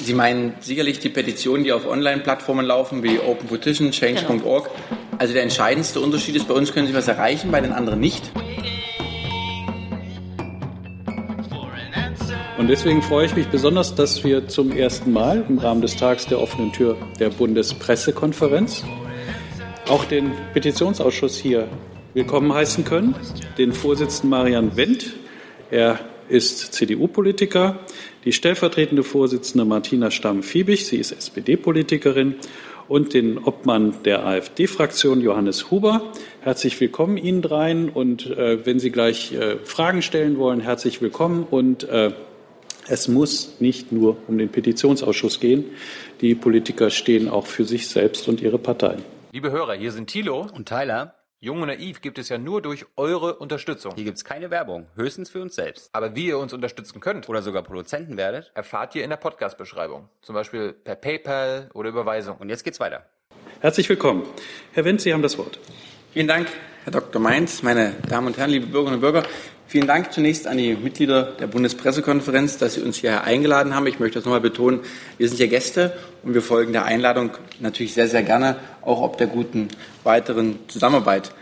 Sie meinen sicherlich die Petitionen, die auf Online-Plattformen laufen, wie Open Petition, Change.org. Also der entscheidendste Unterschied ist, bei uns können Sie was erreichen, bei den anderen nicht. Und deswegen freue ich mich besonders, dass wir zum ersten Mal im Rahmen des Tags der offenen Tür der Bundespressekonferenz auch den Petitionsausschuss hier willkommen heißen können. Den Vorsitzenden Marian Wendt. Er ist CDU-Politiker. Die stellvertretende Vorsitzende Martina Stamm-Fiebig. Sie ist SPD-Politikerin. Und den Obmann der AfD-Fraktion Johannes Huber. Herzlich willkommen Ihnen dreien. Und äh, wenn Sie gleich äh, Fragen stellen wollen, herzlich willkommen. Und äh, es muss nicht nur um den Petitionsausschuss gehen. Die Politiker stehen auch für sich selbst und ihre Parteien. Liebe Hörer, hier sind Thilo und Tyler. Jung und naiv gibt es ja nur durch eure Unterstützung. Hier gibt es keine Werbung, höchstens für uns selbst. Aber wie ihr uns unterstützen könnt oder sogar Produzenten werdet, erfahrt ihr in der Podcast-Beschreibung. Zum Beispiel per PayPal oder Überweisung. Und jetzt geht's weiter. Herzlich willkommen. Herr Wendt, Sie haben das Wort. Vielen Dank, Herr Dr. Mainz, meine Damen und Herren, liebe Bürgerinnen und Bürger. Vielen Dank zunächst an die Mitglieder der Bundespressekonferenz, dass Sie uns hierher eingeladen haben. Ich möchte das nochmal betonen. Wir sind hier Gäste und wir folgen der Einladung natürlich sehr, sehr gerne, auch ob der guten weiteren Zusammenarbeit.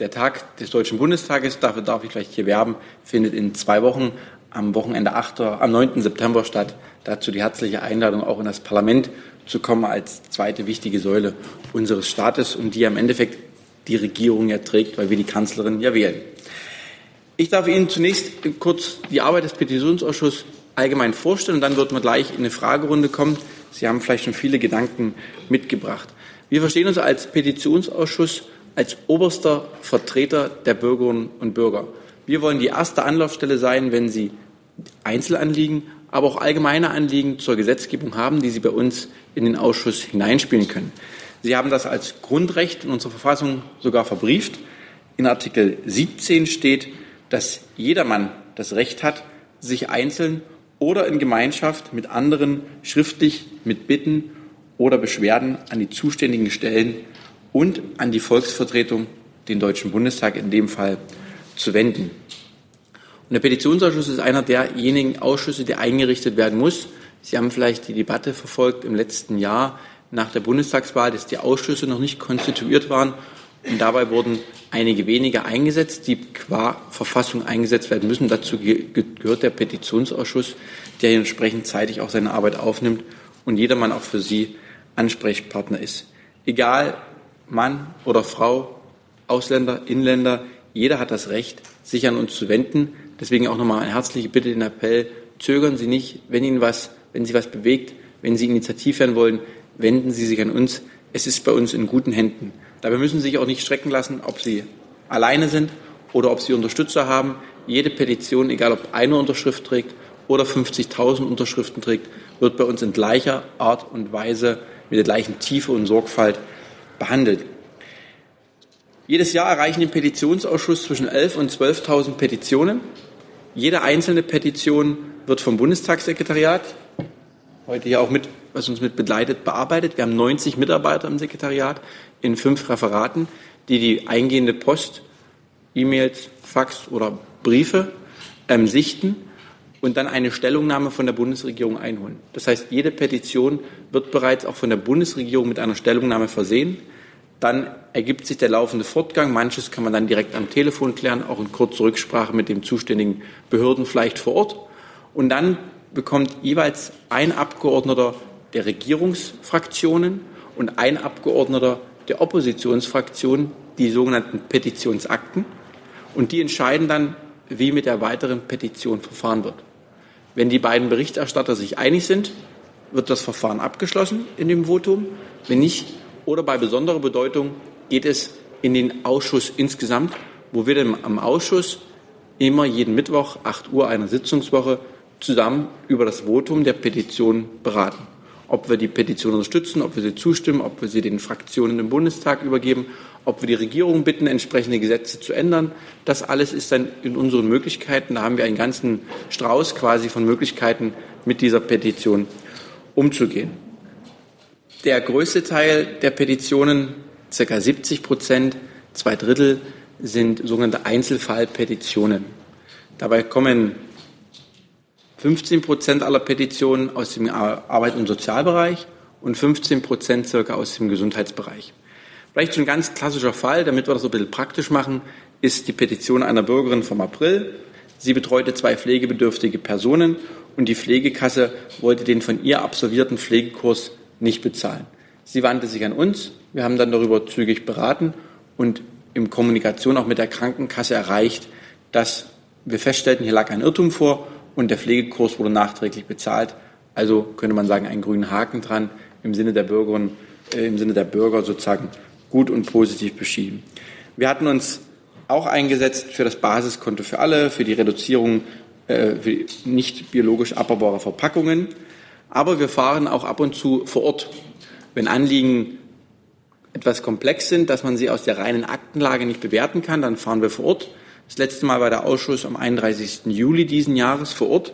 Der Tag des Deutschen Bundestages, dafür darf ich gleich hier werben, findet in zwei Wochen am Wochenende 8. am 9. September statt. Dazu die herzliche Einladung, auch in das Parlament zu kommen als zweite wichtige Säule unseres Staates und die am Endeffekt die Regierung ja trägt, weil wir die Kanzlerin ja wählen. Ich darf Ihnen zunächst kurz die Arbeit des Petitionsausschusses allgemein vorstellen und dann wird man gleich in eine Fragerunde kommen. Sie haben vielleicht schon viele Gedanken mitgebracht. Wir verstehen uns als Petitionsausschuss als oberster Vertreter der Bürgerinnen und Bürger. Wir wollen die erste Anlaufstelle sein, wenn Sie Einzelanliegen, aber auch allgemeine Anliegen zur Gesetzgebung haben, die Sie bei uns in den Ausschuss hineinspielen können. Sie haben das als Grundrecht in unserer Verfassung sogar verbrieft. In Artikel 17 steht, dass jedermann das Recht hat, sich einzeln oder in Gemeinschaft mit anderen schriftlich mit Bitten oder Beschwerden an die zuständigen Stellen und an die Volksvertretung, den Deutschen Bundestag in dem Fall, zu wenden. Und der Petitionsausschuss ist einer derjenigen Ausschüsse, der eingerichtet werden muss. Sie haben vielleicht die Debatte verfolgt im letzten Jahr nach der Bundestagswahl, dass die Ausschüsse noch nicht konstituiert waren und dabei wurden einige wenige eingesetzt, die qua Verfassung eingesetzt werden müssen. Dazu gehört der Petitionsausschuss, der entsprechend zeitig auch seine Arbeit aufnimmt und jedermann auch für Sie Ansprechpartner ist. Egal Mann oder Frau, Ausländer, Inländer, jeder hat das Recht, sich an uns zu wenden. Deswegen auch nochmal eine herzliche Bitte, den Appell, zögern Sie nicht, wenn Ihnen was, wenn Sie was bewegt, wenn Sie initiativ werden wollen, wenden Sie sich an uns. Es ist bei uns in guten Händen. Dabei müssen Sie sich auch nicht strecken lassen, ob Sie alleine sind oder ob Sie Unterstützer haben. Jede Petition, egal ob eine Unterschrift trägt oder 50.000 Unterschriften trägt, wird bei uns in gleicher Art und Weise mit der gleichen Tiefe und Sorgfalt behandelt. Jedes Jahr erreichen den Petitionsausschuss zwischen 11.000 und 12.000 Petitionen. Jede einzelne Petition wird vom Bundestagssekretariat, heute hier auch mit, was uns mit begleitet, bearbeitet. Wir haben 90 Mitarbeiter im Sekretariat in fünf Referaten, die die eingehende Post, E-Mails, Fax oder Briefe ähm, sichten und dann eine Stellungnahme von der Bundesregierung einholen. Das heißt, jede Petition wird bereits auch von der Bundesregierung mit einer Stellungnahme versehen. Dann ergibt sich der laufende Fortgang. Manches kann man dann direkt am Telefon klären, auch in kurzer Rücksprache mit den zuständigen Behörden vielleicht vor Ort. Und dann bekommt jeweils ein Abgeordneter der Regierungsfraktionen und ein Abgeordneter der Oppositionsfraktion die sogenannten Petitionsakten und die entscheiden dann, wie mit der weiteren Petition verfahren wird. Wenn die beiden Berichterstatter sich einig sind, wird das Verfahren abgeschlossen in dem Votum. Wenn nicht oder bei besonderer Bedeutung geht es in den Ausschuss insgesamt, wo wir dann am Ausschuss immer jeden Mittwoch, 8 Uhr einer Sitzungswoche, zusammen über das Votum der Petition beraten ob wir die Petition unterstützen, ob wir sie zustimmen, ob wir sie den Fraktionen im Bundestag übergeben, ob wir die Regierung bitten, entsprechende Gesetze zu ändern. Das alles ist dann in unseren Möglichkeiten. Da haben wir einen ganzen Strauß quasi von Möglichkeiten, mit dieser Petition umzugehen. Der größte Teil der Petitionen, ca. 70 Prozent, zwei Drittel, sind sogenannte Einzelfallpetitionen. Dabei kommen 15 Prozent aller Petitionen aus dem Arbeit- und Sozialbereich und 15 Prozent circa aus dem Gesundheitsbereich. Vielleicht so ein ganz klassischer Fall, damit wir das so ein bisschen praktisch machen, ist die Petition einer Bürgerin vom April. Sie betreute zwei pflegebedürftige Personen und die Pflegekasse wollte den von ihr absolvierten Pflegekurs nicht bezahlen. Sie wandte sich an uns. Wir haben dann darüber zügig beraten und in Kommunikation auch mit der Krankenkasse erreicht, dass wir feststellten, hier lag ein Irrtum vor und der Pflegekurs wurde nachträglich bezahlt. Also könnte man sagen, einen grünen Haken dran im Sinne der Bürgerinnen, äh, im Sinne der Bürger sozusagen gut und positiv beschieden. Wir hatten uns auch eingesetzt für das Basiskonto für alle, für die Reduzierung äh, für nicht biologisch abbaubarer Verpackungen. Aber wir fahren auch ab und zu vor Ort, wenn Anliegen etwas komplex sind, dass man sie aus der reinen Aktenlage nicht bewerten kann, dann fahren wir vor Ort. Das letzte Mal war der Ausschuss am 31. Juli diesen Jahres vor Ort.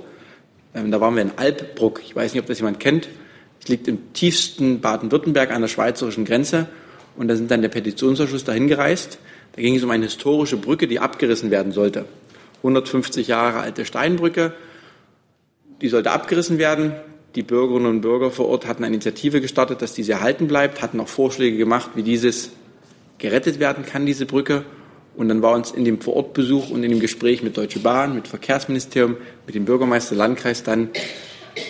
Ähm, da waren wir in Alpbruck. Ich weiß nicht, ob das jemand kennt. Es liegt im tiefsten Baden-Württemberg an der schweizerischen Grenze. Und da sind dann der Petitionsausschuss dahin gereist. Da ging es um eine historische Brücke, die abgerissen werden sollte. 150 Jahre alte Steinbrücke. Die sollte abgerissen werden. Die Bürgerinnen und Bürger vor Ort hatten eine Initiative gestartet, dass diese erhalten bleibt, hatten auch Vorschläge gemacht, wie dieses gerettet werden kann, diese Brücke. Und dann war uns in dem Vorortbesuch und in dem Gespräch mit Deutsche Bahn, mit Verkehrsministerium, mit dem Bürgermeister Landkreis dann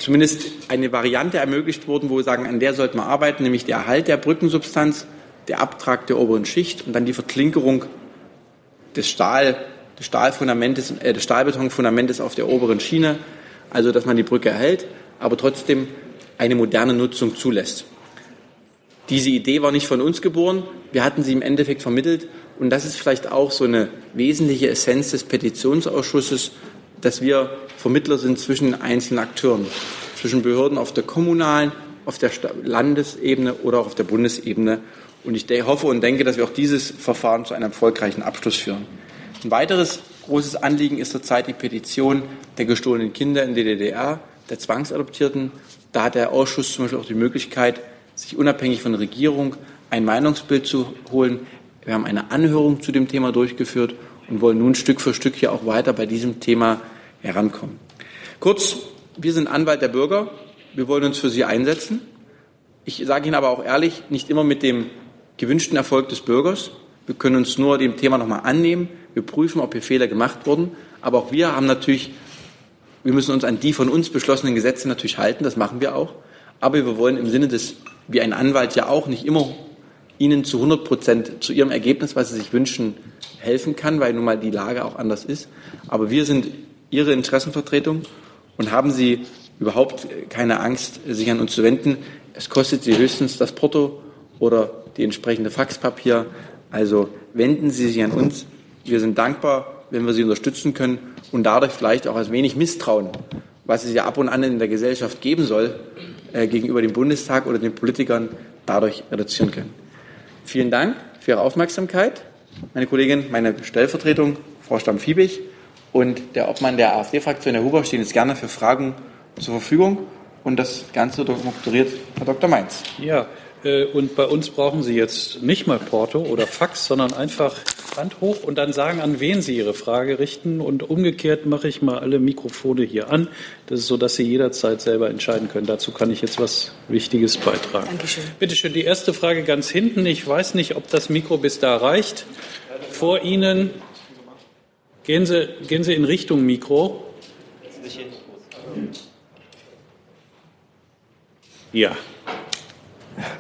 zumindest eine Variante ermöglicht worden, wo wir sagen, an der sollten wir arbeiten, nämlich der Erhalt der Brückensubstanz, der Abtrag der oberen Schicht und dann die Verklinkerung des Stahl, des Stahlfundamentes, äh, des Stahlbetonfundamentes auf der oberen Schiene, also dass man die Brücke erhält, aber trotzdem eine moderne Nutzung zulässt. Diese Idee war nicht von uns geboren, wir hatten sie im Endeffekt vermittelt und das ist vielleicht auch so eine wesentliche Essenz des Petitionsausschusses, dass wir Vermittler sind zwischen einzelnen Akteuren, zwischen Behörden auf der kommunalen, auf der Landesebene oder auch auf der Bundesebene. Und ich hoffe und denke, dass wir auch dieses Verfahren zu einem erfolgreichen Abschluss führen. Ein weiteres großes Anliegen ist zurzeit die Petition der gestohlenen Kinder in der DDR, der Zwangsadoptierten. Da hat der Ausschuss zum Beispiel auch die Möglichkeit, sich unabhängig von der Regierung ein Meinungsbild zu holen. Wir haben eine Anhörung zu dem Thema durchgeführt und wollen nun Stück für Stück hier auch weiter bei diesem Thema herankommen. Kurz, wir sind Anwalt der Bürger. Wir wollen uns für sie einsetzen. Ich sage Ihnen aber auch ehrlich, nicht immer mit dem gewünschten Erfolg des Bürgers. Wir können uns nur dem Thema nochmal annehmen. Wir prüfen, ob hier Fehler gemacht wurden. Aber auch wir haben natürlich, wir müssen uns an die von uns beschlossenen Gesetze natürlich halten. Das machen wir auch. Aber wir wollen im Sinne des, wie ein Anwalt ja auch, nicht immer Ihnen zu 100 Prozent zu Ihrem Ergebnis, was Sie sich wünschen, helfen kann, weil nun mal die Lage auch anders ist. Aber wir sind Ihre Interessenvertretung und haben Sie überhaupt keine Angst, sich an uns zu wenden. Es kostet Sie höchstens das Porto oder die entsprechende Faxpapier. Also wenden Sie sich an uns. Wir sind dankbar, wenn wir Sie unterstützen können und dadurch vielleicht auch als wenig Misstrauen, was es ja ab und an in der Gesellschaft geben soll, äh, gegenüber dem Bundestag oder den Politikern dadurch reduzieren können. Vielen Dank für Ihre Aufmerksamkeit. Meine Kollegin, meine Stellvertretung, Frau Stamm-Fiebig und der Obmann der AfD-Fraktion, Herr Huber, stehen jetzt gerne für Fragen zur Verfügung. Und das Ganze moderiert Herr Dr. Mainz. Ja, äh, und bei uns brauchen Sie jetzt nicht mal Porto oder Fax, sondern einfach Hand hoch und dann sagen, an wen Sie Ihre Frage richten. Und umgekehrt mache ich mal alle Mikrofone hier an. Das ist so, dass Sie jederzeit selber entscheiden können. Dazu kann ich jetzt was Wichtiges beitragen. Dankeschön. Bitte schön, die erste Frage ganz hinten. Ich weiß nicht, ob das Mikro bis da reicht. Vor Ihnen. Gehen Sie, gehen Sie in Richtung Mikro. Ja.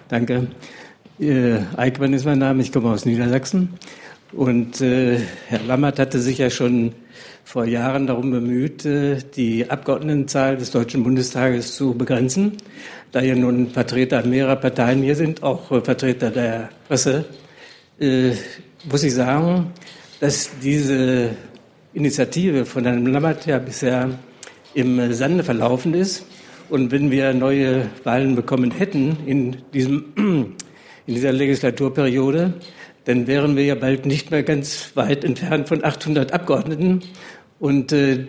Danke. Äh, Eickmann ist mein Name, ich komme aus Niedersachsen. Und äh, Herr Lammert hatte sich ja schon vor Jahren darum bemüht, äh, die Abgeordnetenzahl des Deutschen Bundestages zu begrenzen. Da ja nun Vertreter mehrerer Parteien hier sind, auch äh, Vertreter der Presse, äh, muss ich sagen, dass diese Initiative von Herrn Lammert ja bisher im Sande verlaufen ist. Und wenn wir neue Wahlen bekommen hätten in, diesem, in dieser Legislaturperiode, dann wären wir ja bald nicht mehr ganz weit entfernt von 800 Abgeordneten. Und äh,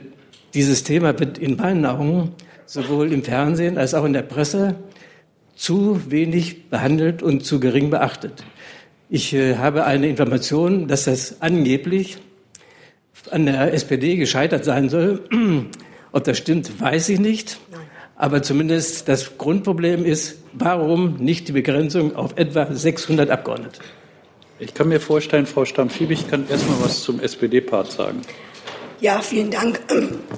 dieses Thema wird in meinen Augen sowohl im Fernsehen als auch in der Presse zu wenig behandelt und zu gering beachtet. Ich äh, habe eine Information, dass das angeblich an der SPD gescheitert sein soll. Ob das stimmt, weiß ich nicht. Aber zumindest das Grundproblem ist, warum nicht die Begrenzung auf etwa 600 Abgeordnete? Ich kann mir vorstellen, Frau Stamm-Fiebig kann erst mal was zum SPD-Part sagen. Ja, vielen Dank.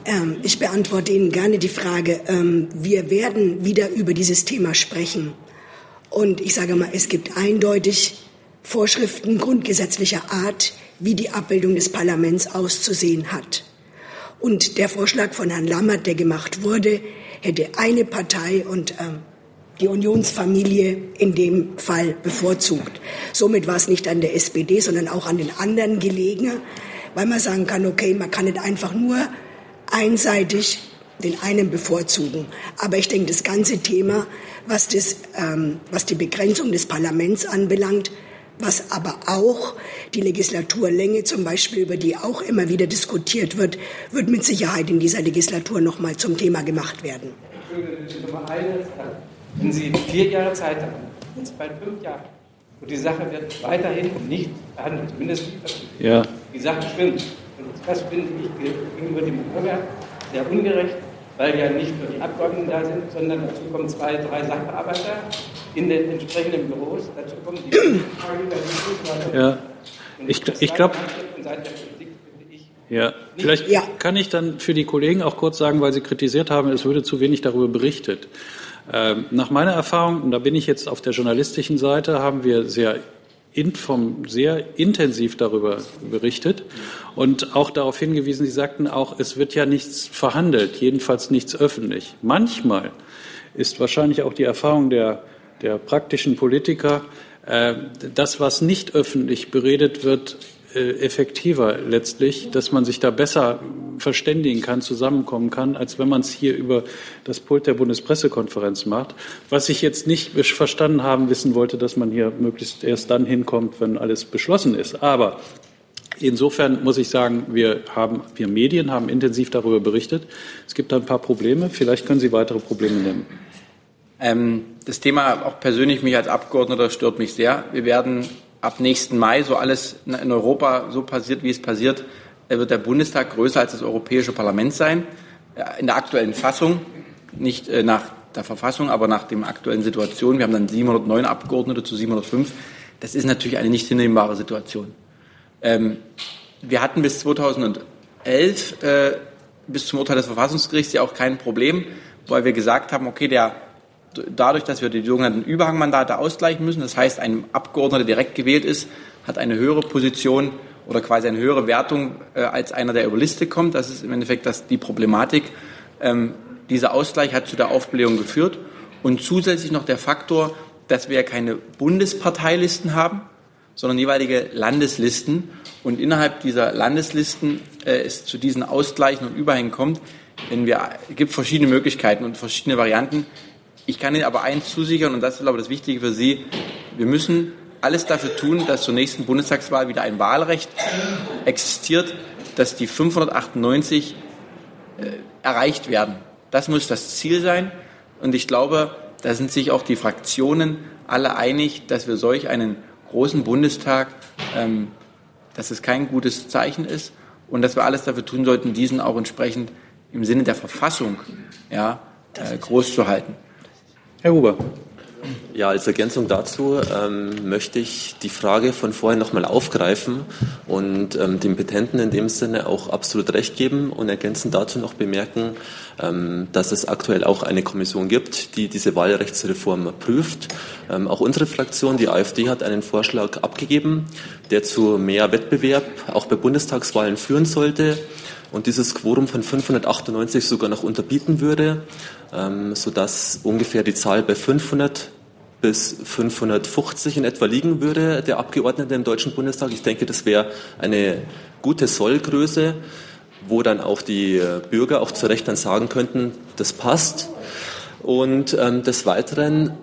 Ähm, ich beantworte Ihnen gerne die Frage. Ähm, wir werden wieder über dieses Thema sprechen. Und ich sage mal, es gibt eindeutig Vorschriften grundgesetzlicher Art, wie die Abbildung des Parlaments auszusehen hat. Und der Vorschlag von Herrn Lammert, der gemacht wurde, hätte eine Partei und ähm, die Unionsfamilie in dem Fall bevorzugt. Somit war es nicht an der SPD, sondern auch an den anderen gelegen, weil man sagen kann, okay, man kann nicht einfach nur einseitig den einen bevorzugen. Aber ich denke, das ganze Thema, was, das, ähm, was die Begrenzung des Parlaments anbelangt, was aber auch die Legislaturlänge zum Beispiel, über die auch immer wieder diskutiert wird, wird mit Sicherheit in dieser Legislatur noch mal zum Thema gemacht werden. Wenn Sie vier Jahre Zeit haben, jetzt bald fünf Jahre, und die Sache wird weiterhin nicht behandelt, zumindest ja. die Sache stimmt. Und das finde ich gegenüber dem Bürger sehr ungerecht, weil ja nicht nur die Abgeordneten da sind, sondern dazu kommen zwei, drei Sachbearbeiter in den entsprechenden Büros. Dazu kommen die Ja, ich, ich glaube. Ja, vielleicht ja. kann ich dann für die Kollegen auch kurz sagen, weil Sie kritisiert haben, es würde zu wenig darüber berichtet. Ähm, nach meiner Erfahrung, und da bin ich jetzt auf der journalistischen Seite, haben wir sehr vom, sehr intensiv darüber berichtet und auch darauf hingewiesen, Sie sagten auch, es wird ja nichts verhandelt, jedenfalls nichts öffentlich. Manchmal ist wahrscheinlich auch die Erfahrung der, der praktischen Politiker, äh, das, was nicht öffentlich beredet wird, effektiver letztlich, dass man sich da besser verständigen kann, zusammenkommen kann, als wenn man es hier über das Pult der Bundespressekonferenz macht. Was ich jetzt nicht verstanden haben wissen wollte, dass man hier möglichst erst dann hinkommt, wenn alles beschlossen ist. Aber Insofern muss ich sagen, wir haben, wir Medien haben intensiv darüber berichtet. Es gibt da ein paar Probleme. Vielleicht können Sie weitere Probleme nennen. Ähm, das Thema auch persönlich mich als Abgeordneter stört mich sehr. Wir werden ab nächsten Mai, so alles in Europa so passiert, wie es passiert, äh, wird der Bundestag größer als das Europäische Parlament sein. In der aktuellen Fassung, nicht äh, nach der Verfassung, aber nach der aktuellen Situation. Wir haben dann 709 Abgeordnete zu 705. Das ist natürlich eine nicht hinnehmbare Situation. Ähm, wir hatten bis 2011, äh, bis zum Urteil des Verfassungsgerichts ja auch kein Problem, weil wir gesagt haben, okay, der dadurch, dass wir die sogenannten Überhangmandate ausgleichen müssen, das heißt, ein Abgeordneter, der direkt gewählt ist, hat eine höhere Position oder quasi eine höhere Wertung äh, als einer, der über Liste kommt. Das ist im Endeffekt das, die Problematik. Ähm, dieser Ausgleich hat zu der Aufblähung geführt und zusätzlich noch der Faktor, dass wir keine Bundesparteilisten haben, sondern jeweilige Landeslisten. Und innerhalb dieser Landeslisten äh, es zu diesen Ausgleichen und Überhängen kommt, wenn wir, es gibt verschiedene Möglichkeiten und verschiedene Varianten. Ich kann Ihnen aber eins zusichern, und das ist, glaube ich, das Wichtige für Sie. Wir müssen alles dafür tun, dass zur nächsten Bundestagswahl wieder ein Wahlrecht existiert, dass die 598 äh, erreicht werden. Das muss das Ziel sein. Und ich glaube, da sind sich auch die Fraktionen alle einig, dass wir solch einen großen Bundestag, ähm, dass es kein gutes Zeichen ist und dass wir alles dafür tun sollten, diesen auch entsprechend im Sinne der Verfassung ja, äh, groß zu halten. Herr Huber. Ja, als Ergänzung dazu ähm, möchte ich die Frage von vorhin nochmal aufgreifen und ähm, dem Petenten in dem Sinne auch absolut recht geben und ergänzend dazu noch bemerken, ähm, dass es aktuell auch eine Kommission gibt, die diese Wahlrechtsreform prüft. Ähm, auch unsere Fraktion, die AfD, hat einen Vorschlag abgegeben, der zu mehr Wettbewerb auch bei Bundestagswahlen führen sollte und dieses Quorum von 598 sogar noch unterbieten würde, ähm, sodass ungefähr die Zahl bei 500 bis 550 in etwa liegen würde, der Abgeordneten im Deutschen Bundestag. Ich denke, das wäre eine gute Sollgröße, wo dann auch die äh, Bürger auch zu Recht dann sagen könnten, das passt. Und ähm, des Weiteren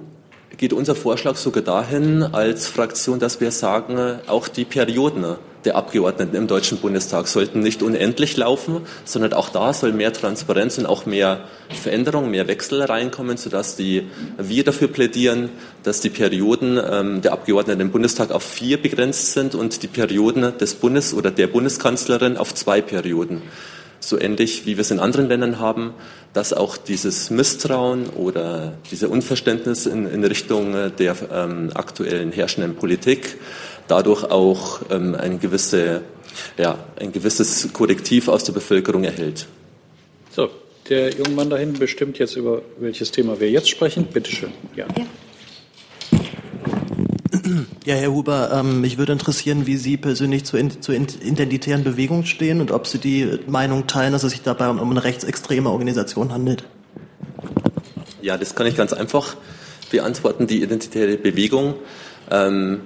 geht unser Vorschlag sogar dahin als Fraktion, dass wir sagen, auch die Perioden der Abgeordneten im Deutschen Bundestag sollten nicht unendlich laufen, sondern auch da soll mehr Transparenz und auch mehr Veränderung, mehr Wechsel reinkommen, sodass die, wir dafür plädieren, dass die Perioden ähm, der Abgeordneten im Bundestag auf vier begrenzt sind und die Perioden des Bundes oder der Bundeskanzlerin auf zwei Perioden. So ähnlich wie wir es in anderen Ländern haben, dass auch dieses Misstrauen oder diese Unverständnis in, in Richtung der ähm, aktuellen herrschenden Politik dadurch auch ähm, eine gewisse, ja, ein gewisses Korrektiv aus der Bevölkerung erhält. So, der junge Mann da hinten bestimmt jetzt über welches Thema wir jetzt sprechen. Bitte schön. Ja. ja. Ja, Herr Huber, ähm, mich würde interessieren, wie Sie persönlich zur, zur identitären Bewegung stehen und ob Sie die Meinung teilen, dass es sich dabei um eine rechtsextreme Organisation handelt. Ja, das kann ich ganz einfach beantworten. Die identitäre Bewegung ähm,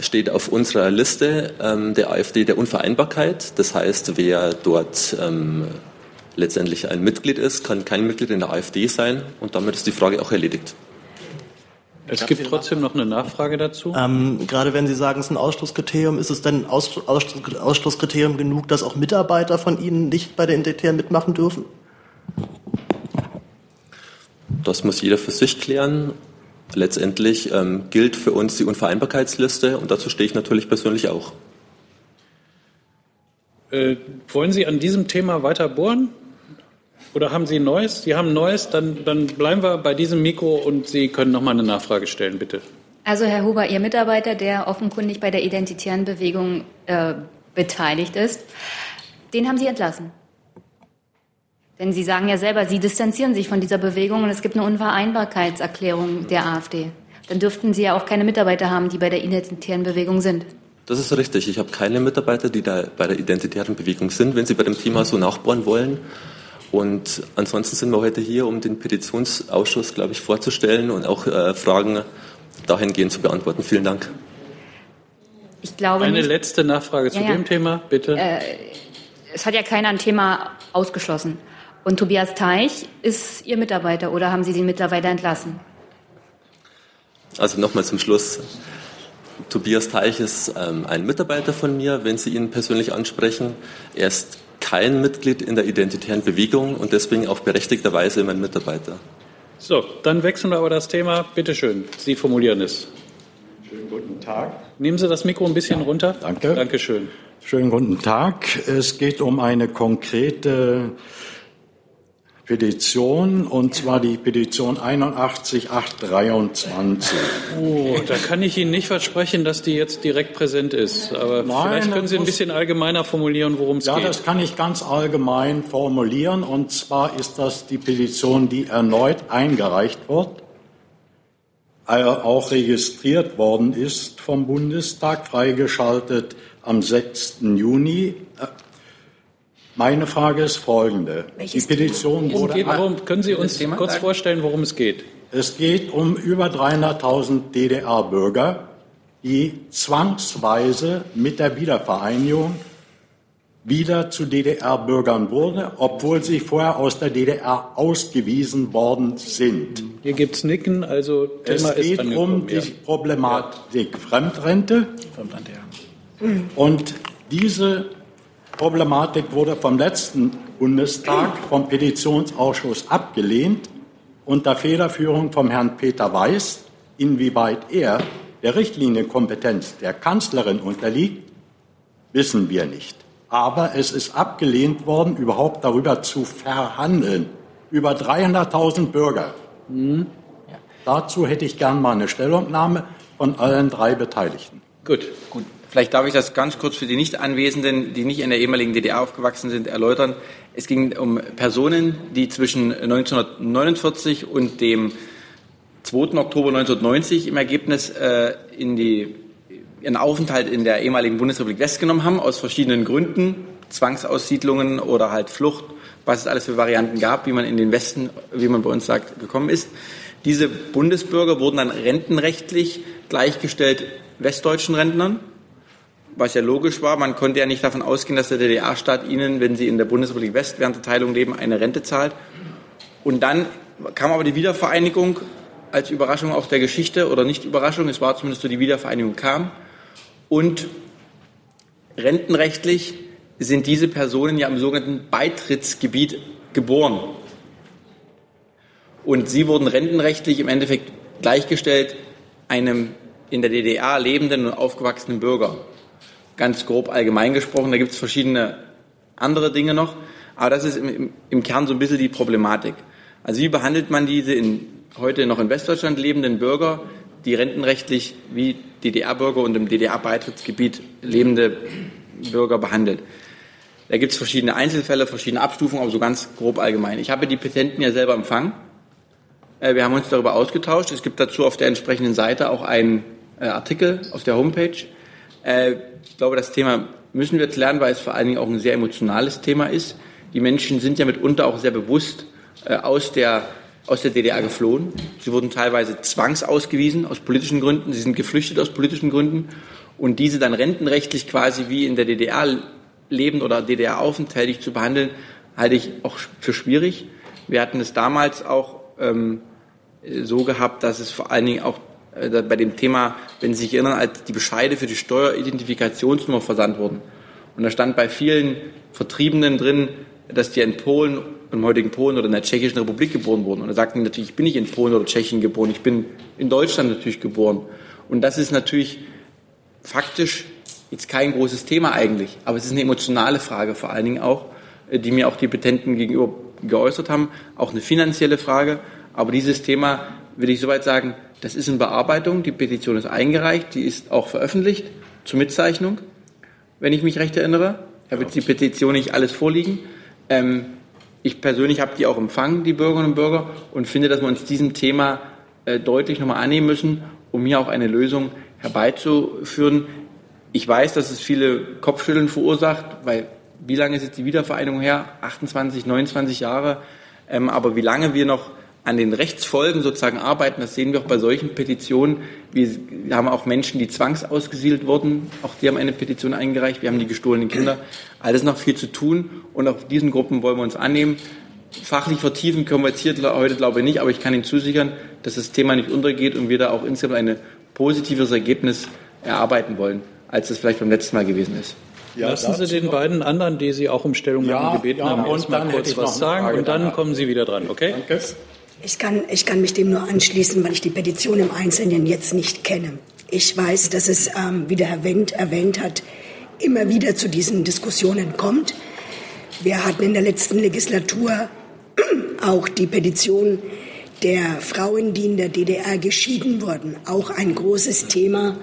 steht auf unserer Liste ähm, der AfD der Unvereinbarkeit. Das heißt, wer dort ähm, letztendlich ein Mitglied ist, kann kein Mitglied in der AfD sein und damit ist die Frage auch erledigt. Es gibt trotzdem noch eine Nachfrage dazu. Ähm, gerade wenn Sie sagen, es ist ein Ausschlusskriterium, ist es denn Aus, Ausschlusskriterium genug, dass auch Mitarbeiter von Ihnen nicht bei der Identitären mitmachen dürfen? Das muss jeder für sich klären. Letztendlich ähm, gilt für uns die Unvereinbarkeitsliste und dazu stehe ich natürlich persönlich auch. Äh, wollen Sie an diesem Thema weiter bohren? Oder haben Sie ein neues? Sie haben neues, dann, dann bleiben wir bei diesem Mikro und Sie können noch mal eine Nachfrage stellen, bitte. Also Herr Huber, Ihr Mitarbeiter, der offenkundig bei der identitären Bewegung äh, beteiligt ist, den haben Sie entlassen. Denn Sie sagen ja selber, Sie distanzieren sich von dieser Bewegung und es gibt eine Unvereinbarkeitserklärung der AfD. Dann dürften Sie ja auch keine Mitarbeiter haben, die bei der identitären Bewegung sind. Das ist richtig. Ich habe keine Mitarbeiter, die da bei der identitären Bewegung sind. Wenn Sie bei dem Thema so nachbohren wollen, und ansonsten sind wir heute hier, um den Petitionsausschuss, glaube ich, vorzustellen und auch äh, Fragen dahingehend zu beantworten. Vielen Dank. Ich glaube Eine nicht, letzte Nachfrage zu ja, dem Thema, bitte. Äh, es hat ja keiner ein Thema ausgeschlossen. Und Tobias Teich ist Ihr Mitarbeiter oder haben Sie den mittlerweile entlassen? Also nochmal zum Schluss. Tobias Teich ist ähm, ein Mitarbeiter von mir, wenn Sie ihn persönlich ansprechen. Er ist kein Mitglied in der identitären Bewegung und deswegen auch berechtigterweise mein Mitarbeiter. So, dann wechseln wir aber das Thema. Bitte schön, Sie formulieren es. Schönen guten Tag. Nehmen Sie das Mikro ein bisschen ja, runter. Danke. Dankeschön. Schönen guten Tag. Es geht um eine konkrete Petition, und zwar die Petition 81823. Oh, da kann ich Ihnen nicht versprechen, dass die jetzt direkt präsent ist. Aber Nein, vielleicht können Sie ein bisschen allgemeiner formulieren, worum es ja, geht. Ja, das kann ich ganz allgemein formulieren. Und zwar ist das die Petition, die erneut eingereicht wird, äh, auch registriert worden ist vom Bundestag, freigeschaltet am 6. Juni meine Frage ist folgende. Welches die Petition wurde. Geht, worum, können Sie uns kurz vorstellen, worum es geht? Es geht um über 300.000 DDR-Bürger, die zwangsweise mit der Wiedervereinigung wieder zu DDR-Bürgern wurden, obwohl sie vorher aus der DDR ausgewiesen worden sind. Hier gibt es Nicken, also Thema es geht um die Problematik ja. Fremdrente. Fremdrente ja. Und diese Problematik wurde vom letzten Bundestag vom Petitionsausschuss abgelehnt unter Federführung vom Herrn Peter Weiß. Inwieweit er der Richtlinienkompetenz der Kanzlerin unterliegt, wissen wir nicht. Aber es ist abgelehnt worden, überhaupt darüber zu verhandeln. Über 300.000 Bürger. Mhm. Ja. Dazu hätte ich gern mal eine Stellungnahme von allen drei Beteiligten. Gut. Gut. Vielleicht darf ich das ganz kurz für die Nicht-Anwesenden, die nicht in der ehemaligen DDR aufgewachsen sind, erläutern. Es ging um Personen, die zwischen 1949 und dem 2. Oktober 1990 im Ergebnis äh, in die, ihren Aufenthalt in der ehemaligen Bundesrepublik West genommen haben, aus verschiedenen Gründen, Zwangsaussiedlungen oder halt Flucht, was es alles für Varianten gab, wie man in den Westen, wie man bei uns sagt, gekommen ist. Diese Bundesbürger wurden dann rentenrechtlich gleichgestellt westdeutschen Rentnern was ja logisch war. Man konnte ja nicht davon ausgehen, dass der DDR-Staat ihnen, wenn sie in der Bundesrepublik West während der Teilung leben, eine Rente zahlt. Und dann kam aber die Wiedervereinigung als Überraschung auch der Geschichte oder nicht Überraschung, es war zumindest so, die Wiedervereinigung kam. Und rentenrechtlich sind diese Personen ja im sogenannten Beitrittsgebiet geboren. Und sie wurden rentenrechtlich im Endeffekt gleichgestellt einem in der DDR lebenden und aufgewachsenen Bürger ganz grob allgemein gesprochen. Da gibt es verschiedene andere Dinge noch. Aber das ist im, im Kern so ein bisschen die Problematik. Also wie behandelt man diese in, heute noch in Westdeutschland lebenden Bürger, die rentenrechtlich wie DDR-Bürger und im DDR-Beitrittsgebiet lebende Bürger behandelt? Da gibt es verschiedene Einzelfälle, verschiedene Abstufungen, aber so ganz grob allgemein. Ich habe die Petenten ja selber empfangen. Äh, wir haben uns darüber ausgetauscht. Es gibt dazu auf der entsprechenden Seite auch einen äh, Artikel auf der Homepage. Äh, ich glaube, das Thema müssen wir lernen, weil es vor allen Dingen auch ein sehr emotionales Thema ist. Die Menschen sind ja mitunter auch sehr bewusst aus der, aus der DDR geflohen. Sie wurden teilweise zwangsausgewiesen aus politischen Gründen. Sie sind geflüchtet aus politischen Gründen. Und diese dann rentenrechtlich quasi wie in der DDR lebend oder DDR aufenthaltig zu behandeln, halte ich auch für schwierig. Wir hatten es damals auch ähm, so gehabt, dass es vor allen Dingen auch äh, bei dem Thema, wenn Sie sich erinnern, als die Bescheide für die Steueridentifikationsnummer versandt wurden. Und da stand bei vielen Vertriebenen drin, dass die in Polen, im heutigen Polen oder in der Tschechischen Republik geboren wurden. Und da sagten die natürlich, ich bin nicht in Polen oder Tschechien geboren, ich bin in Deutschland natürlich geboren. Und das ist natürlich faktisch jetzt kein großes Thema eigentlich, aber es ist eine emotionale Frage vor allen Dingen auch, äh, die mir auch die Petenten gegenüber geäußert haben, auch eine finanzielle Frage. Aber dieses Thema will ich soweit sagen, das ist in Bearbeitung. Die Petition ist eingereicht, die ist auch veröffentlicht zur Mitzeichnung, wenn ich mich recht erinnere. Ich habe jetzt die Petition nicht alles vorliegen. Ähm, ich persönlich habe die auch empfangen, die Bürgerinnen und Bürger, und finde, dass wir uns diesem Thema äh, deutlich nochmal annehmen müssen, um hier auch eine Lösung herbeizuführen. Ich weiß, dass es viele Kopfschütteln verursacht, weil wie lange ist jetzt die Wiedervereinigung her? 28, 29 Jahre. Ähm, aber wie lange wir noch an den Rechtsfolgen sozusagen arbeiten, das sehen wir auch bei solchen Petitionen. Wir haben auch Menschen, die zwangsausgesiedelt wurden, auch die haben eine Petition eingereicht. Wir haben die gestohlenen Kinder. Alles noch viel zu tun und auch diesen Gruppen wollen wir uns annehmen. Fachlich vertiefen können wir jetzt hier heute glaube ich nicht, aber ich kann Ihnen zusichern, dass das Thema nicht untergeht und wir da auch insgesamt ein positives Ergebnis erarbeiten wollen, als es vielleicht beim letzten Mal gewesen ist. Ja, Lassen Sie den beiden anderen, die Sie auch um Stellungnahme ja, gebeten ja, haben, erst mal kurz was sagen und dann kommen Sie wieder dran, okay? Danke. Ich kann, ich kann mich dem nur anschließen, weil ich die Petition im Einzelnen jetzt nicht kenne. Ich weiß, dass es, ähm, wie der Herr Wendt erwähnt hat, immer wieder zu diesen Diskussionen kommt. Wir hatten in der letzten Legislatur auch die Petition der Frauen, die in der DDR geschieden wurden, auch ein großes Thema,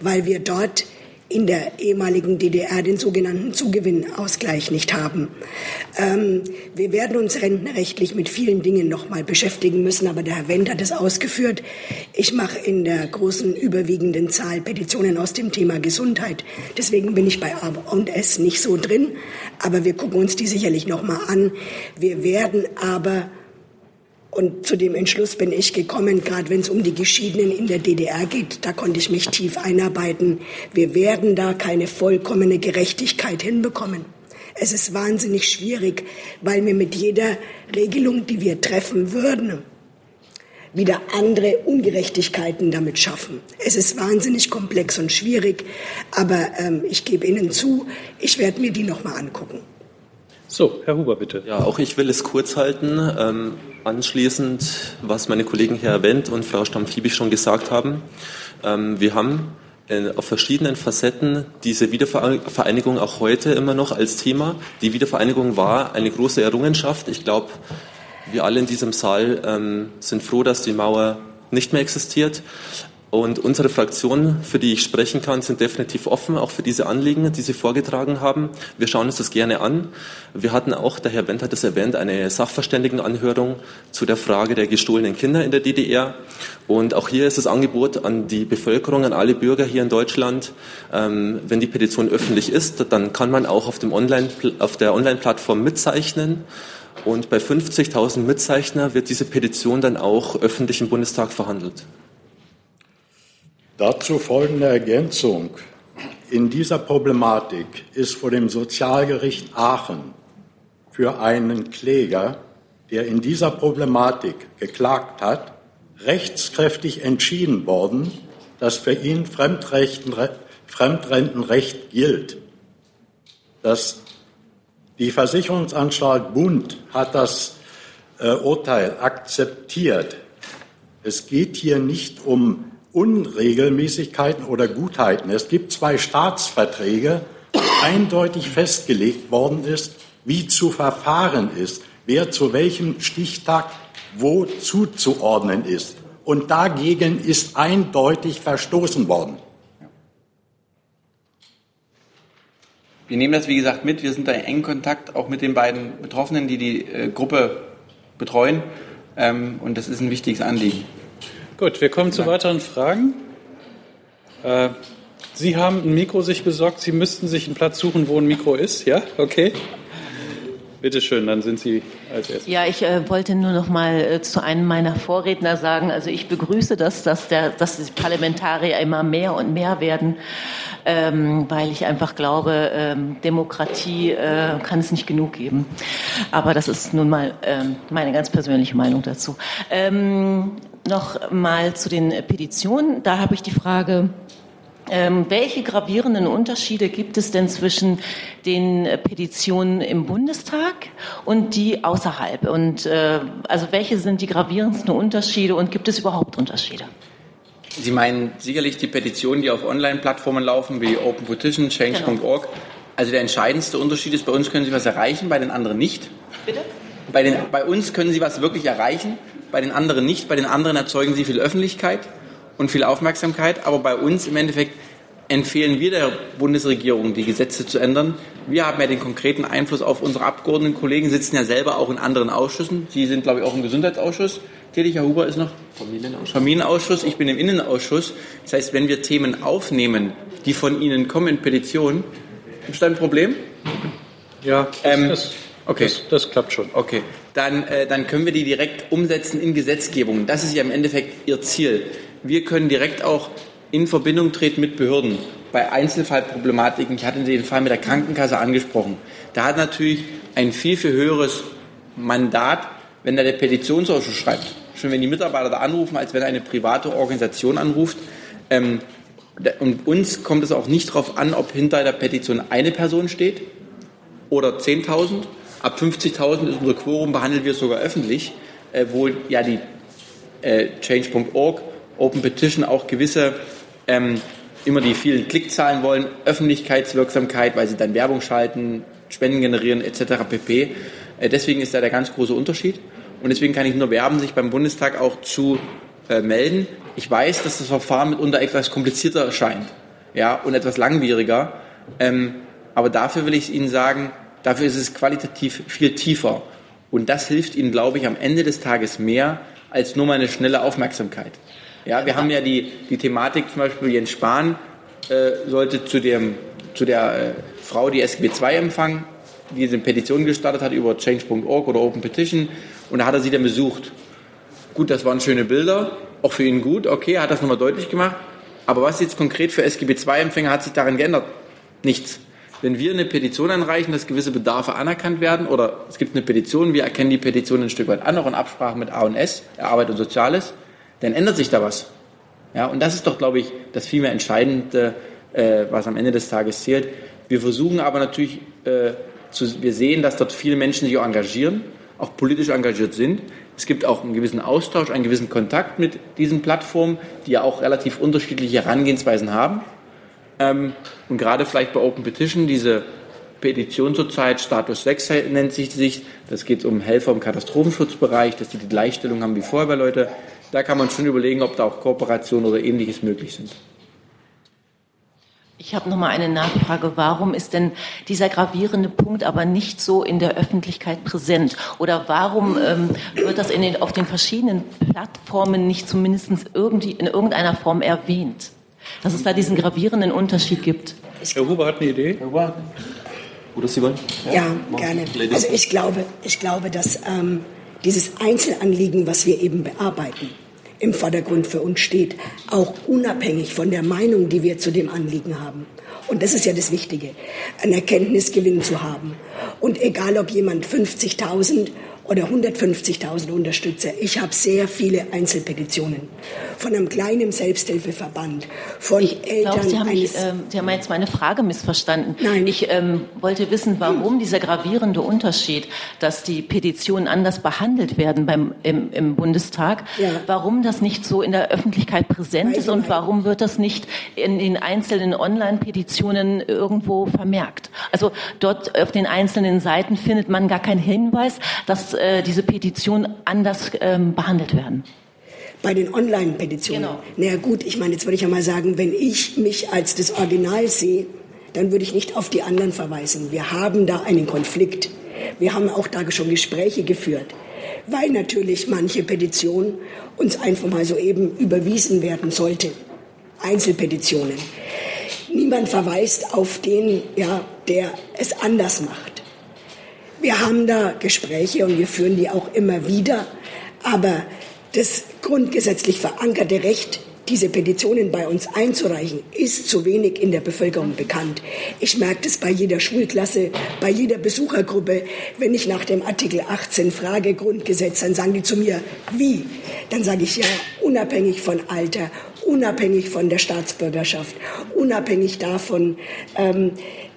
weil wir dort in der ehemaligen DDR den sogenannten Zugewinnausgleich nicht haben. Ähm, wir werden uns rentenrechtlich mit vielen Dingen noch mal beschäftigen müssen, aber der Herr Wendt hat es ausgeführt. Ich mache in der großen überwiegenden Zahl Petitionen aus dem Thema Gesundheit. Deswegen bin ich bei A und S nicht so drin, aber wir gucken uns die sicherlich noch mal an. Wir werden aber und zu dem Entschluss bin ich gekommen, gerade wenn es um die Geschiedenen in der DDR geht, da konnte ich mich tief einarbeiten. Wir werden da keine vollkommene Gerechtigkeit hinbekommen. Es ist wahnsinnig schwierig, weil wir mit jeder Regelung, die wir treffen würden, wieder andere Ungerechtigkeiten damit schaffen. Es ist wahnsinnig komplex und schwierig, aber ähm, ich gebe Ihnen zu, ich werde mir die nochmal angucken. So, Herr Huber, bitte. Ja, auch ich will es kurz halten. Ähm, anschließend, was meine Kollegen Herr Wendt und Frau Stamm-Fiebig schon gesagt haben. Ähm, wir haben äh, auf verschiedenen Facetten diese Wiedervereinigung auch heute immer noch als Thema. Die Wiedervereinigung war eine große Errungenschaft. Ich glaube, wir alle in diesem Saal ähm, sind froh, dass die Mauer nicht mehr existiert. Und unsere Fraktion, für die ich sprechen kann, sind definitiv offen, auch für diese Anliegen, die Sie vorgetragen haben. Wir schauen uns das gerne an. Wir hatten auch, der Herr Wendt hat es erwähnt, eine Sachverständigenanhörung zu der Frage der gestohlenen Kinder in der DDR. Und auch hier ist das Angebot an die Bevölkerung, an alle Bürger hier in Deutschland, ähm, wenn die Petition öffentlich ist, dann kann man auch auf, dem Online, auf der Online-Plattform mitzeichnen. Und bei 50.000 Mitzeichner wird diese Petition dann auch öffentlich im Bundestag verhandelt. Dazu folgende Ergänzung. In dieser Problematik ist vor dem Sozialgericht Aachen für einen Kläger, der in dieser Problematik geklagt hat, rechtskräftig entschieden worden, dass für ihn Fremdrentenrecht gilt. Das, die Versicherungsanstalt Bund hat das äh, Urteil akzeptiert. Es geht hier nicht um Unregelmäßigkeiten oder Gutheiten. Es gibt zwei Staatsverträge, eindeutig festgelegt worden ist, wie zu verfahren ist, wer zu welchem Stichtag wo zuzuordnen ist. Und dagegen ist eindeutig verstoßen worden. Wir nehmen das, wie gesagt, mit. Wir sind da in engen Kontakt auch mit den beiden Betroffenen, die die äh, Gruppe betreuen. Ähm, und das ist ein wichtiges Anliegen. Gut, wir kommen zu weiteren Fragen. Äh, Sie haben ein Mikro sich besorgt. Sie müssten sich einen Platz suchen, wo ein Mikro ist. Ja, okay. Bitte schön, dann sind Sie als erstes. Ja, ich äh, wollte nur noch mal äh, zu einem meiner Vorredner sagen, also ich begrüße das, dass, der, dass die Parlamentarier immer mehr und mehr werden, ähm, weil ich einfach glaube, ähm, Demokratie äh, kann es nicht genug geben. Aber das ist nun mal ähm, meine ganz persönliche Meinung dazu. Noch mal zu den Petitionen. Da habe ich die Frage, ähm, welche gravierenden Unterschiede gibt es denn zwischen den Petitionen im Bundestag und die außerhalb? Und äh, also welche sind die gravierendsten Unterschiede und gibt es überhaupt Unterschiede? Sie meinen sicherlich die Petitionen, die auf Online-Plattformen laufen, wie Open Petition, Change.org. Genau. Also der entscheidendste Unterschied ist, bei uns können Sie was erreichen, bei den anderen nicht. Bitte? Bei, den, bei uns können Sie was wirklich erreichen, bei den anderen nicht. Bei den anderen erzeugen Sie viel Öffentlichkeit und viel Aufmerksamkeit. Aber bei uns im Endeffekt empfehlen wir der Bundesregierung, die Gesetze zu ändern. Wir haben ja den konkreten Einfluss auf unsere Abgeordneten. Kollegen sitzen ja selber auch in anderen Ausschüssen. Sie sind, glaube ich, auch im Gesundheitsausschuss tätig. Herr Huber ist noch Familienausschuss. Familienausschuss. Ich bin im Innenausschuss. Das heißt, wenn wir Themen aufnehmen, die von Ihnen kommen in Petitionen, gibt es da ein Problem? Ja, ähm, das, okay. Das, das, klappt schon. Okay, dann, äh, dann können wir die direkt umsetzen in Gesetzgebung. Das ist ja im Endeffekt Ihr Ziel wir können direkt auch in Verbindung treten mit Behörden bei Einzelfallproblematiken. Ich hatte den Fall mit der Krankenkasse angesprochen. Da hat natürlich ein viel, viel höheres Mandat, wenn da der Petitionsausschuss schreibt. Schon wenn die Mitarbeiter da anrufen, als wenn eine private Organisation anruft. Ähm, und uns kommt es auch nicht darauf an, ob hinter der Petition eine Person steht oder 10.000. Ab 50.000 ist unser Quorum, behandeln wir sogar öffentlich, äh, wo ja die äh, Change.org Open Petition auch gewisse ähm, immer die vielen Klickzahlen wollen, Öffentlichkeitswirksamkeit, weil sie dann Werbung schalten, Spenden generieren etc. pp. Äh, deswegen ist da der ganz große Unterschied. Und deswegen kann ich nur werben, sich beim Bundestag auch zu äh, melden. Ich weiß, dass das Verfahren mitunter etwas komplizierter erscheint ja, und etwas langwieriger. Ähm, aber dafür will ich Ihnen sagen, dafür ist es qualitativ viel tiefer. Und das hilft Ihnen, glaube ich, am Ende des Tages mehr als nur mal eine schnelle Aufmerksamkeit. Ja, wir haben ja die, die Thematik, zum Beispiel Jens Spahn äh, sollte zu, dem, zu der äh, Frau, die SGB II empfangen, die diese Petition gestartet hat über change.org oder Open Petition und da hat er sie dann besucht. Gut, das waren schöne Bilder, auch für ihn gut, okay, er hat das nochmal deutlich gemacht. Aber was jetzt konkret für SGB II-Empfänger hat sich daran geändert? Nichts. Wenn wir eine Petition anreichen, dass gewisse Bedarfe anerkannt werden, oder es gibt eine Petition, wir erkennen die Petition ein Stück weit an, auch in Absprache mit A&S, Arbeit und Soziales, dann ändert sich da was. Ja, und das ist doch, glaube ich, das viel mehr Entscheidende, äh, was am Ende des Tages zählt. Wir versuchen aber natürlich, äh, zu, wir sehen, dass dort viele Menschen sich auch engagieren, auch politisch engagiert sind. Es gibt auch einen gewissen Austausch, einen gewissen Kontakt mit diesen Plattformen, die ja auch relativ unterschiedliche Herangehensweisen haben. Ähm, und gerade vielleicht bei Open Petition, diese Petition zurzeit, Status 6 nennt sich sich, das geht um Helfer im Katastrophenschutzbereich, dass die die Gleichstellung haben wie Feuerwehrleute. Da kann man schon überlegen, ob da auch Kooperationen oder ähnliches möglich sind. Ich habe noch mal eine Nachfrage. Warum ist denn dieser gravierende Punkt aber nicht so in der Öffentlichkeit präsent? Oder warum ähm, wird das den, auf den verschiedenen Plattformen nicht zumindest irgendwie in irgendeiner Form erwähnt? Dass es da diesen gravierenden Unterschied gibt. Herr Huber hat eine Idee. Herr Huber. Oder Sie wollen? Ja, ja gerne. Also ich glaube, ich glaube, dass ähm, dieses Einzelanliegen, was wir eben bearbeiten, im Vordergrund für uns steht, auch unabhängig von der Meinung, die wir zu dem Anliegen haben. Und das ist ja das Wichtige, einen Erkenntnisgewinn zu haben. Und egal, ob jemand 50.000 oder 150.000 Unterstützer. Ich habe sehr viele Einzelpetitionen von einem kleinen Selbsthilfeverband, von ich Eltern glaub, Sie haben, eines... mich, ähm, Sie haben jetzt meine Frage missverstanden. Nein. Ich ähm, wollte wissen, warum dieser gravierende Unterschied, dass die Petitionen anders behandelt werden beim, im, im Bundestag, Ja. warum das nicht so in der Öffentlichkeit präsent ist und warum wird das nicht in den einzelnen Online-Petitionen irgendwo vermerkt? Also dort auf den einzelnen Seiten findet man gar keinen Hinweis, dass äh, diese Petitionen anders ähm, behandelt werden. Bei den Online-Petitionen. Genau. Na ja, gut, ich meine, jetzt würde ich ja mal sagen, wenn ich mich als das Original sehe, dann würde ich nicht auf die anderen verweisen. Wir haben da einen Konflikt. Wir haben auch da schon Gespräche geführt, weil natürlich manche Petition uns einfach mal so eben überwiesen werden sollte. Einzelpetitionen. Niemand verweist auf den, ja, der es anders macht. Wir haben da Gespräche und wir führen die auch immer wieder. Aber das grundgesetzlich verankerte Recht, diese Petitionen bei uns einzureichen, ist zu wenig in der Bevölkerung bekannt. Ich merke das bei jeder Schulklasse, bei jeder Besuchergruppe. Wenn ich nach dem Artikel 18 frage, Grundgesetz, dann sagen die zu mir, wie? Dann sage ich ja, unabhängig von Alter, unabhängig von der Staatsbürgerschaft, unabhängig davon, ähm,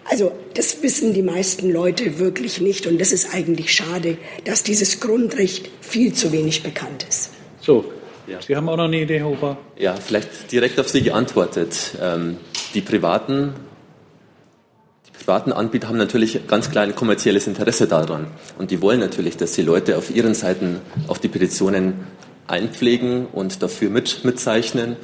also das wissen die meisten Leute wirklich nicht und das ist eigentlich schade, dass dieses Grundrecht viel zu wenig bekannt ist. So, Sie haben auch noch eine Idee, Herr Huber? Ja, vielleicht direkt auf Sie geantwortet. Ähm, die privaten, die privaten Anbieter haben natürlich ganz klar ein kommerzielles Interesse daran. Und die wollen natürlich, dass die Leute auf ihren Seiten auch die Petitionen einpflegen und dafür mit, mitzeichnen.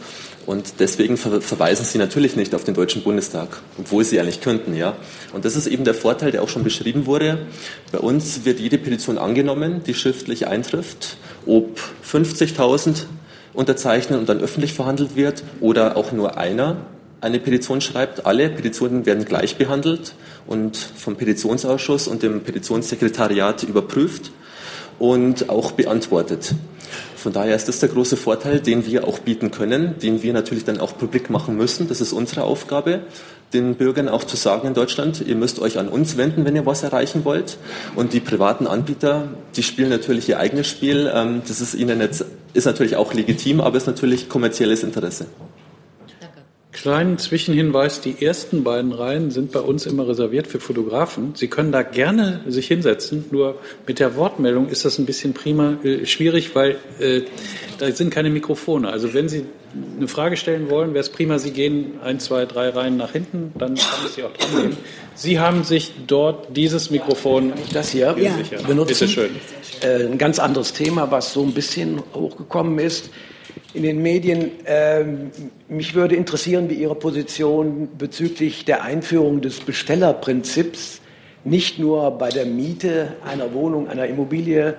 Und deswegen ver verweisen sie natürlich nicht auf den Deutschen Bundestag, obwohl sie eigentlich könnten, ja. Und das ist eben der Vorteil, der auch schon beschrieben wurde. Bei uns wird jede Petition angenommen, die schriftlich eintrifft, ob 50.000 unterzeichnen und dann öffentlich verhandelt wird oder auch nur einer eine Petition schreibt. Alle Petitionen werden gleich behandelt und vom Petitionsausschuss und dem Petitionssekretariat überprüft und auch beantwortet. Von daher ist das der große Vorteil, den wir auch bieten können, den wir natürlich dann auch publik machen müssen. Das ist unsere Aufgabe, den Bürgern auch zu sagen in Deutschland, ihr müsst euch an uns wenden, wenn ihr was erreichen wollt. Und die privaten Anbieter, die spielen natürlich ihr eigenes Spiel. Ähm, Das ist ihnen jetzt, ist natürlich auch legitim, aber ist natürlich kommerzielles Interesse. Kleinen Zwischenhinweis, die ersten beiden Reihen sind bei uns immer reserviert für Fotografen. Sie können da gerne sich hinsetzen, nur mit der Wortmeldung ist das ein bisschen prima äh, schwierig, weil äh, da sind keine Mikrofone. Also wenn Sie eine Frage stellen wollen, wäre es prima, Sie gehen ein, zwei, drei Reihen nach hinten, dann kann ich Sie auch dran nehmen. Sie haben sich dort dieses Mikrofon das hier Ja. benutzen. Bitte schön. Äh, ein ganz anderes Thema, was so ein bisschen hochgekommen ist in den Medien. Ähm, mich würde interessieren, wie Ihre Position bezüglich der Einführung des Bestellerprinzips nicht nur bei der Miete einer Wohnung, einer Immobilie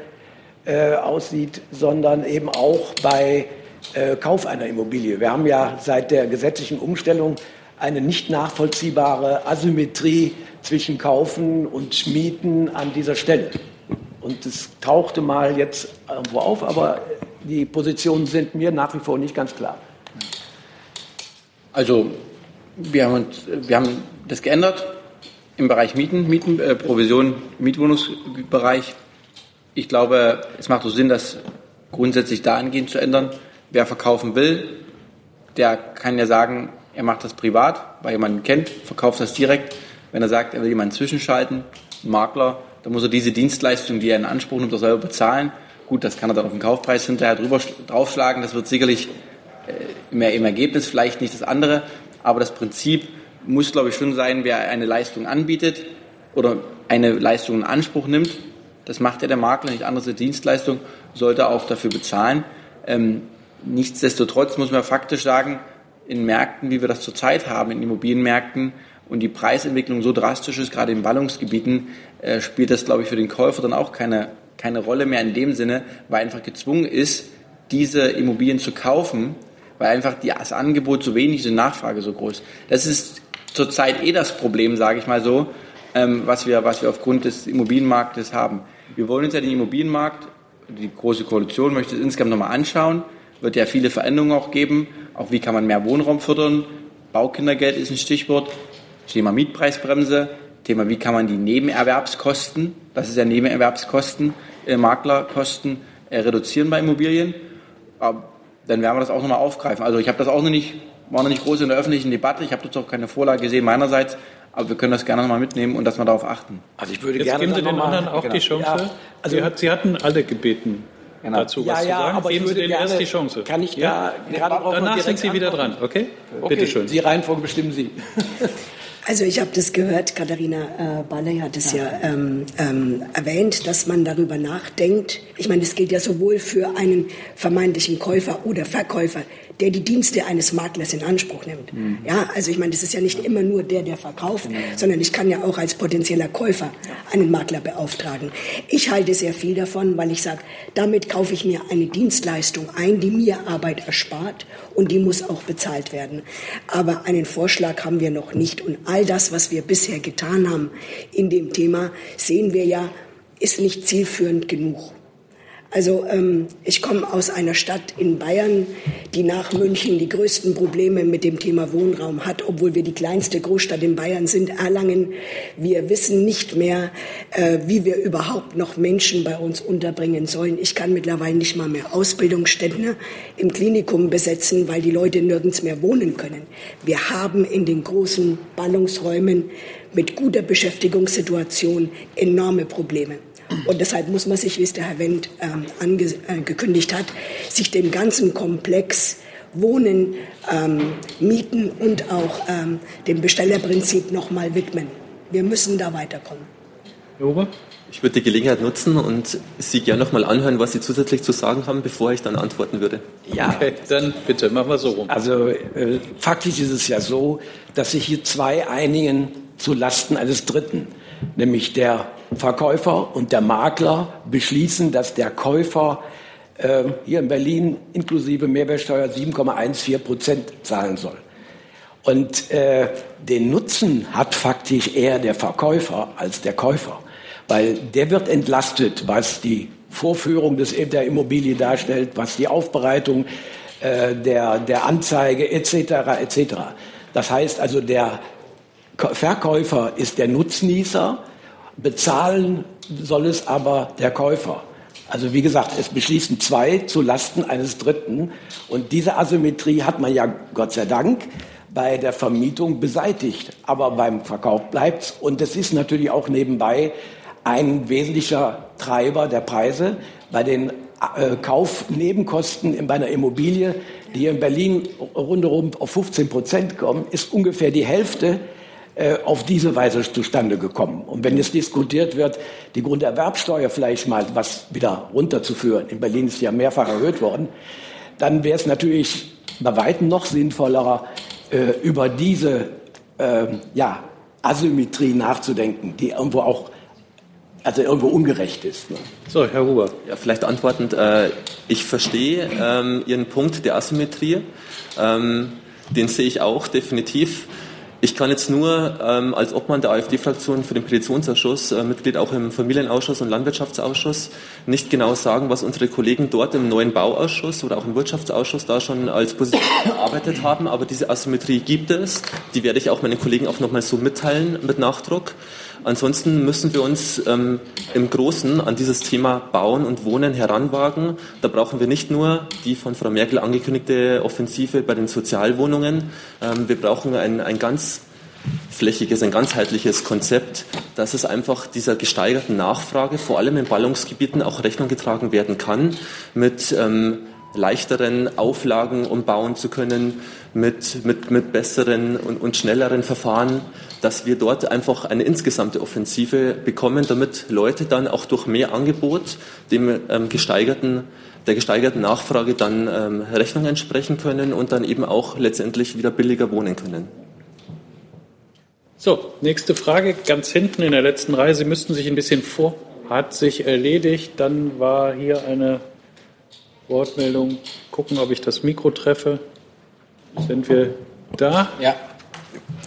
äh, aussieht, sondern eben auch bei äh, Kauf einer Immobilie. Wir haben ja seit der gesetzlichen Umstellung eine nicht nachvollziehbare Asymmetrie zwischen Kaufen und Mieten an dieser Stelle. Und es tauchte mal jetzt irgendwo auf, aber die Positionen sind mir nach wie vor nicht ganz klar. Also wir haben, uns, wir haben das geändert im Bereich Mieten, Mieten äh, Provision, Mietwohnungsbereich. Ich glaube, es macht so Sinn, das grundsätzlich dahingehend zu ändern. Wer verkaufen will, der kann ja sagen, er macht das privat, weil jemanden kennt, verkauft das direkt. Wenn er sagt, er will jemanden zwischenschalten, einen Makler, dann muss er diese Dienstleistung, die er in Anspruch nimmt, auch selber bezahlen. Gut, das kann er dann auf den Kaufpreis hinterher drüber draufschlagen. Das wird sicherlich äh, im, im Ergebnis vielleicht nicht das andere, aber das Prinzip muss, glaube ich, schon sein, wer eine Leistung anbietet oder eine Leistung in Anspruch nimmt, das macht ja der Makler, nicht andere Dienstleistung, sollte auch dafür bezahlen. Ähm, nichtsdestotrotz muss man faktisch sagen, in Märkten, wie wir das zurzeit haben, in Immobilienmärkten und die Preisentwicklung so drastisch ist, gerade in Ballungsgebieten, äh, spielt das, glaube ich, für den Käufer dann auch keine, keine Rolle mehr in dem Sinne, weil einfach gezwungen ist, diese Immobilien zu kaufen, weil einfach das Angebot so wenig ist, die Nachfrage so groß. Das ist zurzeit eh das Problem, sage ich mal so, ähm, was, wir, was wir aufgrund des Immobilienmarktes haben. Wir wollen uns ja den Immobilienmarkt, die Große Koalition möchte es insgesamt nochmal anschauen, wird ja viele Veränderungen auch geben, auch wie kann man mehr Wohnraum fördern, Baukindergeld ist ein Stichwort, Thema Mietpreisbremse, Thema, wie kann man die Nebenerwerbskosten, das ist ja Nebenerwerbskosten, äh, Maklerkosten äh, reduzieren bei Immobilien. Aber dann werden wir das auch nochmal aufgreifen. Also ich habe das auch noch nicht, war noch nicht groß in der öffentlichen Debatte. Ich habe dazu auch keine Vorlage gesehen meinerseits. Aber wir können das gerne nochmal mitnehmen und dass wir darauf achten. Also ich würde Jetzt gerne geben Sie den anderen auch genau. die Chance. Ja, also Sie, hat, Sie hatten alle gebeten. Genau. dazu ja, was ja, zu sagen. Aber Geben Sie denen erst die Chance. Kann ich ja, da gerade Danach sind Sie wieder dran, okay? okay. Bitte schön. Die Reihenfolge bestimmen Sie. Also ich habe das gehört, Katharina äh, Balley hat es ja, ja ähm, ähm, erwähnt, dass man darüber nachdenkt. Ich meine, das gilt ja sowohl für einen vermeintlichen Käufer oder Verkäufer, der die Dienste eines Maklers in Anspruch nimmt. Mhm. Ja, also ich meine, das ist ja nicht immer nur der, der verkauft, mhm. sondern ich kann ja auch als potenzieller Käufer einen Makler beauftragen. Ich halte sehr viel davon, weil ich sage, damit kaufe ich mir eine Dienstleistung ein, die mir Arbeit erspart und die muss auch bezahlt werden. Aber einen Vorschlag haben wir noch nicht und all das, was wir bisher getan haben in dem Thema, sehen wir ja, ist nicht zielführend genug. Also ähm, ich komme aus einer Stadt in Bayern, die nach München die größten Probleme mit dem Thema Wohnraum hat, obwohl wir die kleinste Großstadt in Bayern sind, Erlangen. Wir wissen nicht mehr, äh, wie wir überhaupt noch Menschen bei uns unterbringen sollen. Ich kann mittlerweile nicht mal mehr Ausbildungsstätten im Klinikum besetzen, weil die Leute nirgends mehr wohnen können. Wir haben in den großen Ballungsräumen mit guter Beschäftigungssituation enorme Probleme. Und deshalb muss man sich, wie es der Herr Wendt ähm, angekündigt hat, sich dem ganzen Komplex Wohnen, ähm, Mieten und auch ähm, dem Bestellerprinzip noch mal widmen. Wir müssen da weiterkommen. Herr Ober? Ich würde die Gelegenheit nutzen und Sie gerne noch mal anhören, was Sie zusätzlich zu sagen haben, bevor ich dann antworten würde. Ja, okay, dann bitte, machen wir so rum. Also äh, faktisch ist es ja so, dass sich hier zwei einigen zu Lasten eines Dritten, nämlich der Verkäufer und der Makler beschließen, dass der Käufer äh, hier in Berlin inklusive Mehrwertsteuer 7,14 Prozent zahlen soll. Und äh, den Nutzen hat faktisch eher der Verkäufer als der Käufer, weil der wird entlastet, was die Vorführung des, der Immobilie darstellt, was die Aufbereitung äh, der, der Anzeige etc. etc. Das heißt also, der Verkäufer ist der Nutznießer Bezahlen soll es aber der Käufer. Also wie gesagt, es beschließen zwei zu Lasten eines Dritten. Und diese Asymmetrie hat man ja Gott sei Dank bei der Vermietung beseitigt. Aber beim Verkauf bleibt's. Und es ist natürlich auch nebenbei ein wesentlicher Treiber der Preise. Bei den äh, Kaufnebenkosten bei einer Immobilie, die in Berlin rundherum auf 15 Prozent kommen, ist ungefähr die Hälfte auf diese Weise zustande gekommen. Und wenn jetzt diskutiert wird, die Grunderwerbsteuer vielleicht mal was wieder runterzuführen, in Berlin ist sie ja mehrfach erhöht worden, dann wäre es natürlich bei weitem noch sinnvoller, äh, über diese äh, ja, Asymmetrie nachzudenken, die irgendwo auch also irgendwo ungerecht ist. Ne? So, Herr Huber. Ja, vielleicht antwortend, äh, ich verstehe ähm, Ihren Punkt der Asymmetrie. Ähm, den sehe ich auch definitiv. Ich kann jetzt nur ähm, als Obmann der AfD-Fraktion für den Petitionsausschuss, äh, Mitglied auch im Familienausschuss und Landwirtschaftsausschuss, nicht genau sagen, was unsere Kollegen dort im neuen Bauausschuss oder auch im Wirtschaftsausschuss da schon als Position erarbeitet haben. Aber diese Asymmetrie gibt es. Die werde ich auch meinen Kollegen auch nochmal so mitteilen mit Nachdruck. Ansonsten müssen wir uns ähm, im Großen an dieses Thema Bauen und Wohnen heranwagen. Da brauchen wir nicht nur die von Frau Merkel angekündigte Offensive bei den Sozialwohnungen. Ähm, wir brauchen ein, ein ganz flächiges, ein ganzheitliches Konzept, dass es einfach dieser gesteigerten Nachfrage, vor allem in Ballungsgebieten, auch Rechnung getragen werden kann mit ähm, leichteren Auflagen, um bauen zu können, mit, mit, mit besseren und, und schnelleren Verfahren, dass wir dort einfach eine insgesamte Offensive bekommen, damit Leute dann auch durch mehr Angebot dem ähm, gesteigerten, der gesteigerten Nachfrage dann ähm, Rechnung entsprechen können und dann eben auch letztendlich wieder billiger wohnen können. So, nächste Frage, ganz hinten in der letzten Reihe. Sie müssten sich ein bisschen vor. Hat sich erledigt. Dann war hier eine Wortmeldung. Gucken, ob ich das Mikro treffe. Sind wir da? Ja.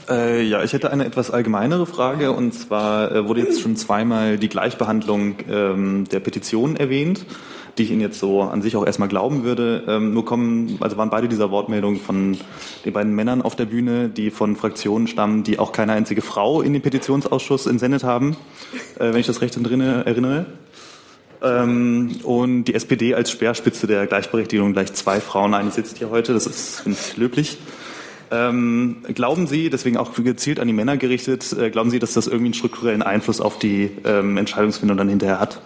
Äh, ja, ich hätte eine etwas allgemeinere Frage und zwar äh, wurde jetzt schon zweimal die Gleichbehandlung ähm, der Petitionen erwähnt. die ich Ihnen jetzt so an sich auch erstmal glauben würde. Ähm, nur kommen, also waren beide dieser Wortmeldungen von den beiden Männern auf der Bühne, die von Fraktionen stammen, die auch keine einzige Frau in den Petitionsausschuss entsendet haben, äh, wenn ich das recht drin erinnere. Ähm, und die SPD als Speerspitze der Gleichberechtigung gleich zwei Frauen. Eine sitzt hier heute, das ist, finde ich, löblich. Ähm, glauben Sie, deswegen auch gezielt an die Männer gerichtet, äh, glauben Sie, dass das irgendwie einen strukturellen Einfluss auf die ähm, Entscheidungsfindung dann hinterher hat?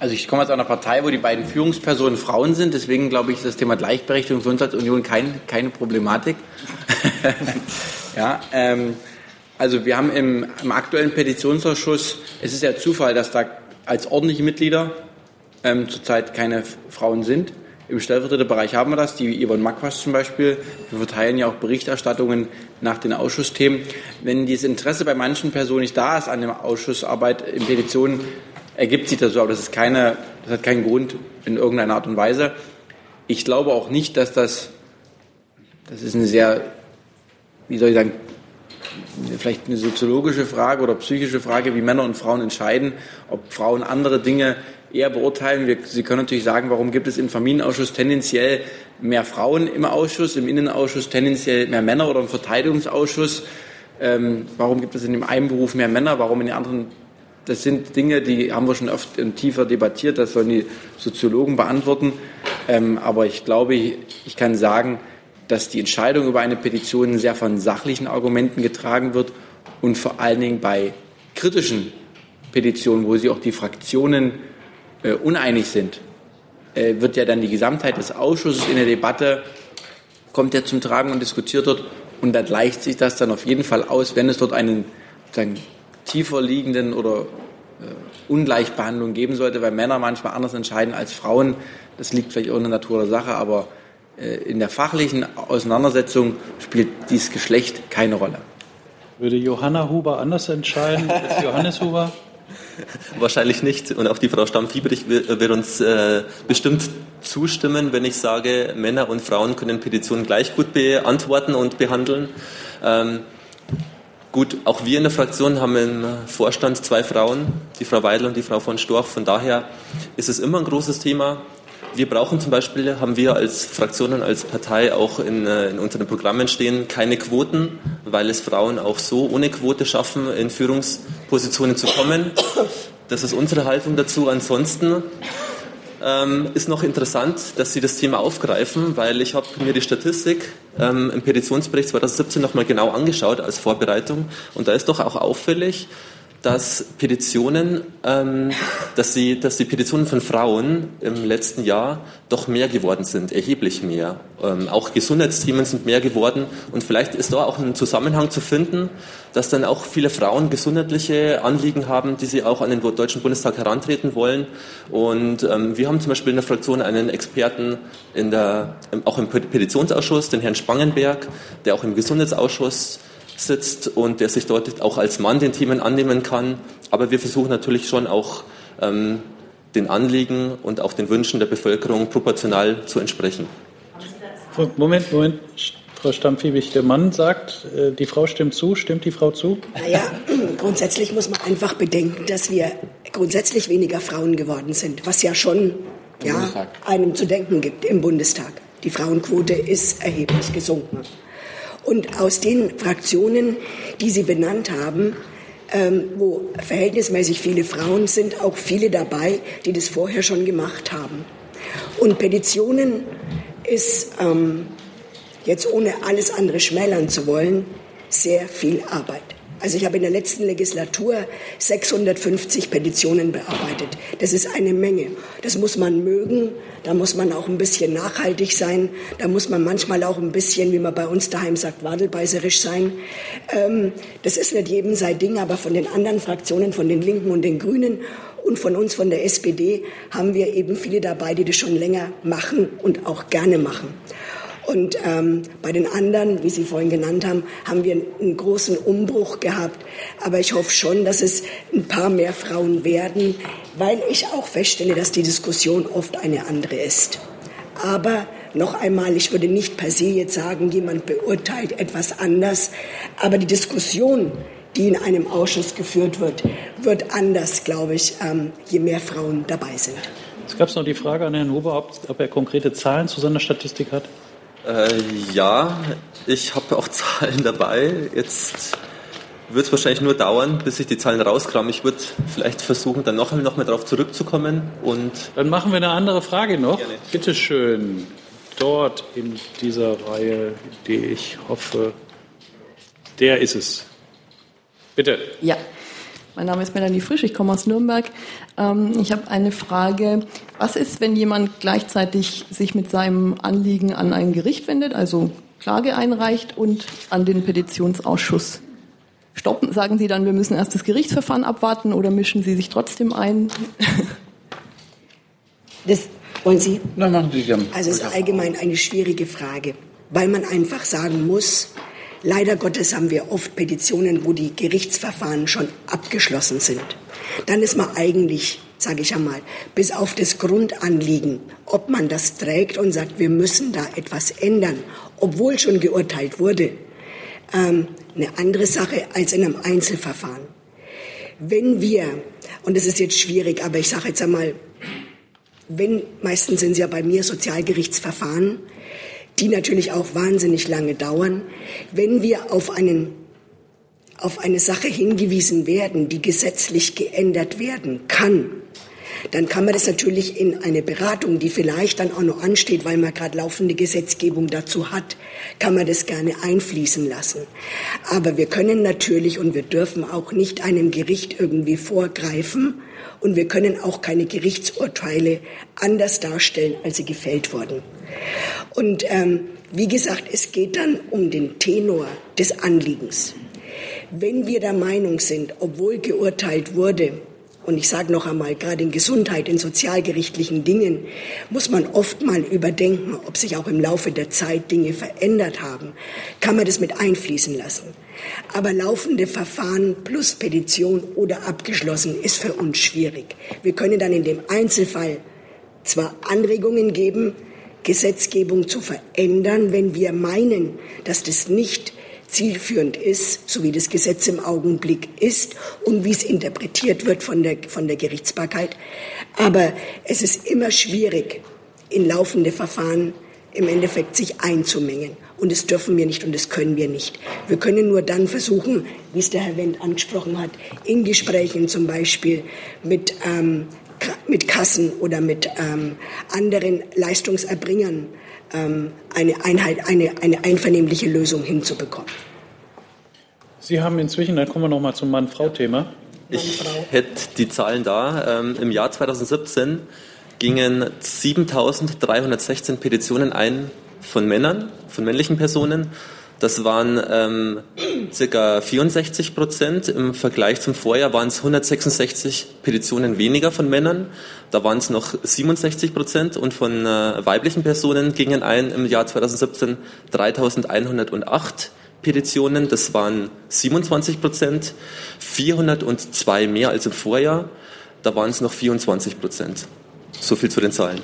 Also ich komme aus einer Partei, wo die beiden Führungspersonen Frauen sind. Deswegen glaube ich, ist das Thema Gleichberechtigung für uns als Union kein, keine Problematik. ja, ähm, also wir haben im, im, aktuellen Petitionsausschuss, es ist ja Zufall, dass da als ordentliche Mitglieder ähm, zurzeit keine Frauen sind. Im Stellvertreterbereich haben wir das, die Yvonne Makwas zum Beispiel. Wir verteilen ja auch Berichterstattungen nach den Ausschussthemen. Wenn dieses Interesse bei manchen Personen nicht da ist an der Ausschussarbeit in Petitionen, ergibt sich das so, aber das ist keine, das hat keinen Grund in irgendeiner Art und Weise. Ich glaube auch nicht, dass das, das ist eine sehr, wie soll ich sagen, vielleicht eine soziologische Frage oder psychische Frage, wie Männer und Frauen entscheiden, ob Frauen andere Dinge eher beurteilen. Wir, Sie können natürlich sagen, warum gibt es im Familienausschuss tendenziell mehr Frauen im Ausschuss, im Innenausschuss tendenziell mehr Männer oder im Verteidigungsausschuss? Ähm, warum gibt es in dem einen Beruf mehr Männer, warum in den anderen? Das sind Dinge, die haben wir schon oft tiefer debattiert, das sollen die Soziologen beantworten. Ähm, aber ich glaube, ich kann sagen, dass die Entscheidung über eine Petition sehr von sachlichen Argumenten getragen wird und vor allen Dingen bei kritischen Petitionen, wo sich auch die Fraktionen äh, uneinig sind, äh, wird ja dann die Gesamtheit des Ausschusses in der Debatte, kommt ja zum Tragen und diskutiert dort und da gleicht sich das dann auf jeden Fall aus, wenn es dort einen sagen, tiefer liegenden oder äh, Ungleichbehandlung geben sollte, weil Männer manchmal anders entscheiden als Frauen. Das liegt vielleicht auch in der Natur der Sache, aber äh, in der fachlichen Auseinandersetzung spielt dieses Geschlecht keine Rolle. Würde Johanna Huber anders entscheiden als Johannes Huber? Wahrscheinlich nicht. Und auch die Frau Stamm-Fieberich wird uns äh, bestimmt zustimmen, wenn ich sage, Männer und Frauen können Petitionen gleich gut beantworten und behandeln. Ähm, gut, auch wir in der Fraktion haben im Vorstand zwei Frauen, die Frau Weidel und die Frau von Storch. Von daher ist es immer ein großes Thema. Wir brauchen zum Beispiel, haben wir als Fraktion und als Partei auch in, äh, in, unseren Programmen stehen, keine Quoten, weil es Frauen auch so ohne Quote schaffen, in Führungspositionen zu kommen. Das ist unsere Haltung dazu. Ansonsten ähm, ist noch interessant, dass Sie das Thema aufgreifen, weil ich habe mir die Statistik ähm, im Petitionsbericht 2017 nochmal genau angeschaut als Vorbereitung und da ist doch auch auffällig, dass Petitionen, ähm, dass, sie, dass die Petitionen von Frauen im letzten Jahr doch mehr geworden sind, erheblich mehr. Ähm, auch Gesundheitsthemen sind mehr geworden und vielleicht ist da auch ein Zusammenhang zu finden, dass dann auch viele Frauen gesundheitliche Anliegen haben, die sie auch an den Deutschen Bundestag herantreten wollen. Und ähm, wir haben zum Beispiel in der Fraktion einen Experten in der, auch im Petitionsausschuss, den Herrn Spangenberg, der auch im Gesundheitsausschuss sitzt und der sich dort auch als Mann den Themen annehmen kann. Aber wir versuchen natürlich schon auch ähm, den Anliegen und auch den Wünschen der Bevölkerung proportional zu entsprechen. Moment, Moment. Frau Stammfiebig, der Mann sagt, äh, die Frau stimmt zu. Stimmt die Frau zu? Naja, grundsätzlich muss man einfach bedenken, dass wir grundsätzlich weniger Frauen geworden sind, was ja schon ja, einem zu denken gibt im Bundestag. Die Frauenquote ist erheblich gesunken. Und aus den Fraktionen, die Sie benannt haben, ähm, wo verhältnismäßig viele Frauen sind, auch viele dabei, die das vorher schon gemacht haben. Und Petitionen ist, ähm, jetzt ohne alles andere schmälern zu wollen, sehr viel Arbeit. Also ich habe in der letzten Legislatur 650 Petitionen bearbeitet. Das ist eine Menge. Das muss man mögen. Da muss man auch ein bisschen nachhaltig sein. Da muss man manchmal auch ein bisschen, wie man bei uns daheim sagt, wadelbeißerisch sein. Ähm, das ist nicht jedem sein Ding, aber von den anderen Fraktionen, von den Linken und den Grünen und von uns, von der SPD, haben wir eben viele dabei, die das schon länger machen und auch gerne machen. Und ähm, bei den anderen, wie Sie vorhin genannt haben, haben wir einen großen Umbruch gehabt. Aber ich hoffe schon, dass es ein paar mehr Frauen werden, weil ich auch feststelle, dass die Diskussion oft eine andere ist. Aber noch einmal, ich würde nicht per se jetzt sagen, jemand beurteilt etwas anders. Aber die Diskussion die in einem Ausschuss geführt wird, wird anders, glaube ich, ähm, je mehr Frauen dabei sind. Es gab noch die Frage an Herrn Huber, ob, ob er konkrete Zahlen zu seiner Statistik hat. Äh, ja, ich habe auch Zahlen dabei. Jetzt wird es wahrscheinlich nur dauern, bis ich die Zahlen rauskram. Ich würde vielleicht versuchen, dann noch, noch mal darauf zurückzukommen. Und dann machen wir eine andere Frage noch. Gerne. Bitte schön, dort in dieser Reihe, die ich hoffe, der ist es. Bitte. Ja, mein Name ist Melanie Frisch, ich komme aus Nürnberg. Ähm, ich habe eine Frage. Was ist, wenn jemand gleichzeitig sich mit seinem Anliegen an ein Gericht wendet, also Klage einreicht und an den Petitionsausschuss? Stoppen, sagen Sie dann, wir müssen erst das Gerichtsverfahren abwarten oder mischen Sie sich trotzdem ein? Das wollen Sie? Nein, machen Sie gerne. Also es ist allgemein eine schwierige Frage, weil man einfach sagen muss, Leider Gottes haben wir oft Petitionen, wo die Gerichtsverfahren schon abgeschlossen sind. Dann ist man eigentlich, sage ich einmal, bis auf das Grundanliegen, ob man das trägt und sagt, wir müssen da etwas ändern, obwohl schon geurteilt wurde, ähm, eine andere Sache als in einem Einzelverfahren. Wenn wir, und das ist jetzt schwierig, aber ich sage jetzt einmal, wenn, meistens sind es ja bei mir Sozialgerichtsverfahren, die natürlich auch wahnsinnig lange dauern. Wenn wir auf, einen, auf eine Sache hingewiesen werden, die gesetzlich geändert werden kann, dann kann man das natürlich in eine Beratung, die vielleicht dann auch noch ansteht, weil man gerade laufende Gesetzgebung dazu hat, kann man das gerne einfließen lassen. Aber wir können natürlich und wir dürfen auch nicht einem Gericht irgendwie vorgreifen und wir können auch keine Gerichtsurteile anders darstellen, als sie gefällt wurden. Und ähm, wie gesagt, es geht dann um den Tenor des Anliegens. Wenn wir der Meinung sind, obwohl geurteilt wurde, und ich sage noch einmal, gerade in Gesundheit, in sozialgerichtlichen Dingen muss man oft mal überdenken, ob sich auch im Laufe der Zeit Dinge verändert haben. Kann man das mit einfließen lassen? Aber laufende Verfahren plus Petition oder abgeschlossen ist für uns schwierig. Wir können dann in dem Einzelfall zwar Anregungen geben, Gesetzgebung zu verändern, wenn wir meinen, dass das nicht zielführend ist, so wie das Gesetz im Augenblick ist und wie es interpretiert wird von der, von der Gerichtsbarkeit. Aber es ist immer schwierig, in laufende Verfahren im Endeffekt sich einzumengen. Und das dürfen wir nicht und das können wir nicht. Wir können nur dann versuchen, wie es der Herr Wendt angesprochen hat, in Gesprächen zum Beispiel mit, ähm, mit Kassen oder mit ähm, anderen Leistungserbringern ähm, eine, Einheit, eine, eine einvernehmliche Lösung hinzubekommen. Sie haben inzwischen, dann kommen wir noch mal zum Mann-Frau-Thema. Ich hätte die Zahlen da. Ähm, Im Jahr 2017 gingen 7.316 Petitionen ein von Männern, von männlichen Personen. Das waren ähm, circa 64 Prozent. Im Vergleich zum Vorjahr waren es 166 Petitionen weniger von Männern. Da waren es noch 67 Prozent. Und von äh, weiblichen Personen gingen ein im Jahr 2017 3108 Petitionen. Das waren 27 Prozent. 402 mehr als im Vorjahr. Da waren es noch 24 Prozent. So viel zu den Zahlen.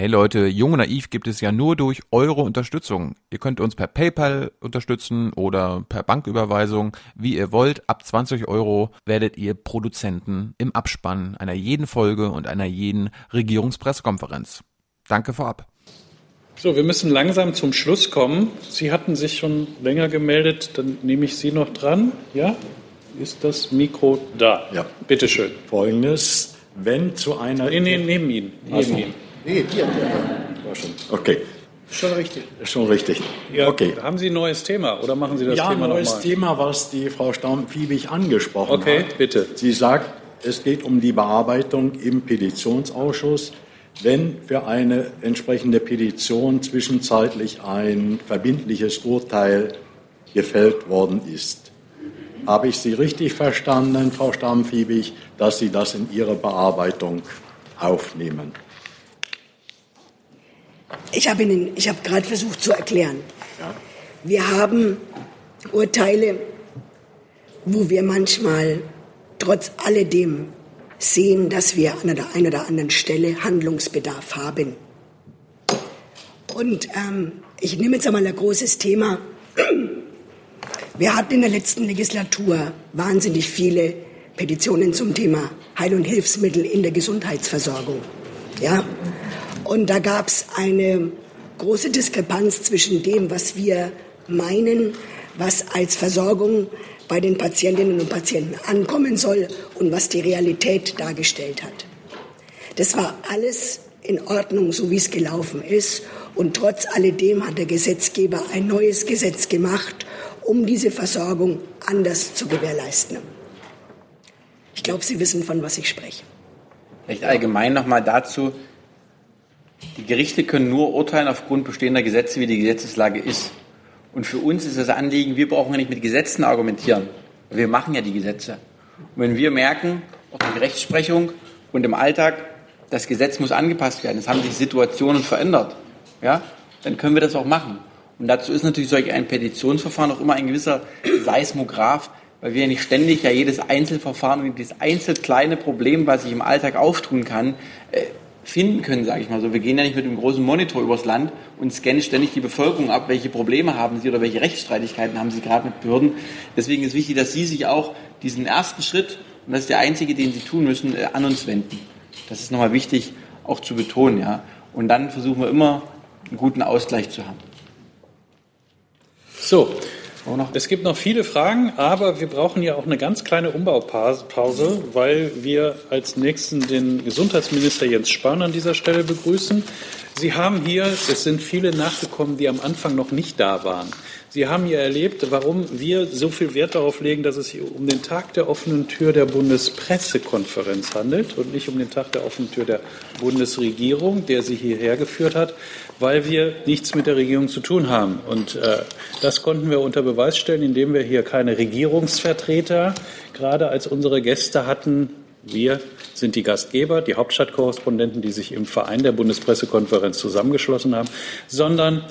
Hey Leute, Jung und Naiv gibt es ja nur durch eure Unterstützung. Ihr könnt uns per PayPal unterstützen oder per Banküberweisung, wie ihr wollt. Ab 20 Euro werdet ihr Produzenten im Abspann einer jeden Folge und einer jeden Regierungspressekonferenz. Danke vorab. So, wir müssen langsam zum Schluss kommen. Sie hatten sich schon länger gemeldet, dann nehme ich Sie noch dran. Ja? Ist das Mikro da? Ja. Bitte schön. Folgendes, wenn zu einer... Nee, nee, neben Ihnen. Neben Ihnen. Nee, hier. War schon. Okay. Schon richtig. Schon richtig. Ja, okay. Haben Sie ein neues Thema oder machen Sie das ja, Thema nochmal? Ja, neues neues Thema, was die Frau Stamm-Fiebig angesprochen okay, hat. Okay, bitte. Sie sagt, es geht um die Bearbeitung im Petitionsausschuss. Wenn für eine entsprechende Petition zwischenzeitlich ein verbindliches Urteil gefällt worden ist. Habe ich Sie richtig verstanden, Frau Stammfiebig, dass Sie das in Ihre Bearbeitung aufnehmen? Ich habe Ihnen, ich habe gerade versucht zu erklären. Wir haben Urteile, wo wir manchmal trotz alledem sehen, dass wir an der einen oder anderen Stelle Handlungsbedarf haben. Und ähm, ich nehme jetzt einmal ein großes Thema, Wir hatten in der letzten Legislatur wahnsinnig viele Petitionen zum Thema Heil- und Hilfsmittel in der Gesundheitsversorgung. Ja? Und da gab es eine große Diskrepanz zwischen dem, was wir meinen, was als Versorgung bei den Patientinnen und Patienten ankommen soll und was die Realität dargestellt hat. Das war alles in Ordnung, so wie es gelaufen ist. Und trotz alledem hat der Gesetzgeber ein neues Gesetz gemacht, um diese Versorgung anders zu gewährleisten. Ich glaube, Sie wissen, von was ich spreche. Vielleicht allgemein noch mal dazu. Die Gerichte können nur urteilen aufgrund bestehender Gesetze, wie die Gesetzeslage ist. Und für uns ist das Anliegen, wir brauchen ja nicht mit Gesetzen argumentieren. Wir machen ja die Gesetze. Und wenn wir merken, auch die Rechtsprechung und im Alltag, das Gesetz muss angepasst werden, es haben sich Situationen verändert, ja, dann können wir das auch machen. Und dazu ist natürlich solch ein Petitionsverfahren auch immer ein gewisser Seismograph, weil wir ja nicht ständig ja jedes Einzelverfahren und jedes einzelkleine Problem, was sich im Alltag auftun kann, äh, finden können, sage ich mal so. Wir gehen ja nicht mit einem großen Monitor übers Land und scannen ständig die Bevölkerung ab, welche Probleme haben sie oder welche Rechtsstreitigkeiten haben sie gerade mit Behörden. Deswegen ist wichtig, dass Sie sich auch diesen ersten Schritt, und das ist der einzige, den Sie tun müssen, äh, an uns wenden. Das ist nochmal wichtig auch zu betonen. Ja. Und dann versuchen wir immer, einen guten Ausgleich zu haben. So, es gibt noch viele Fragen, aber wir brauchen ja auch eine ganz kleine Umbaupause, weil wir als nächsten den Gesundheitsminister Jens Spahn an dieser Stelle begrüßen. Sie haben hier, es sind viele nachgekommen, die am Anfang noch nicht da waren. Sie haben hier erlebt, warum wir so viel Wert darauf legen, dass es sich um den Tag der offenen Tür der Bundespressekonferenz handelt und nicht um den Tag der offenen Tür der Bundesregierung, der sie hierher geführt hat, weil wir nichts mit der Regierung zu tun haben. Und äh, das konnten wir unter Beweis stellen, indem wir hier keine Regierungsvertreter gerade als unsere Gäste hatten. Wir sind die Gastgeber, die Hauptstadtkorrespondenten, die sich im Verein der Bundespressekonferenz zusammengeschlossen haben, sondern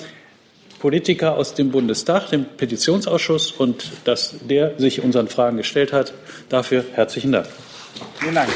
Politiker aus dem Bundestag, dem Petitionsausschuss und dass der sich unseren Fragen gestellt hat. Dafür herzlichen Dank. Vielen Dank.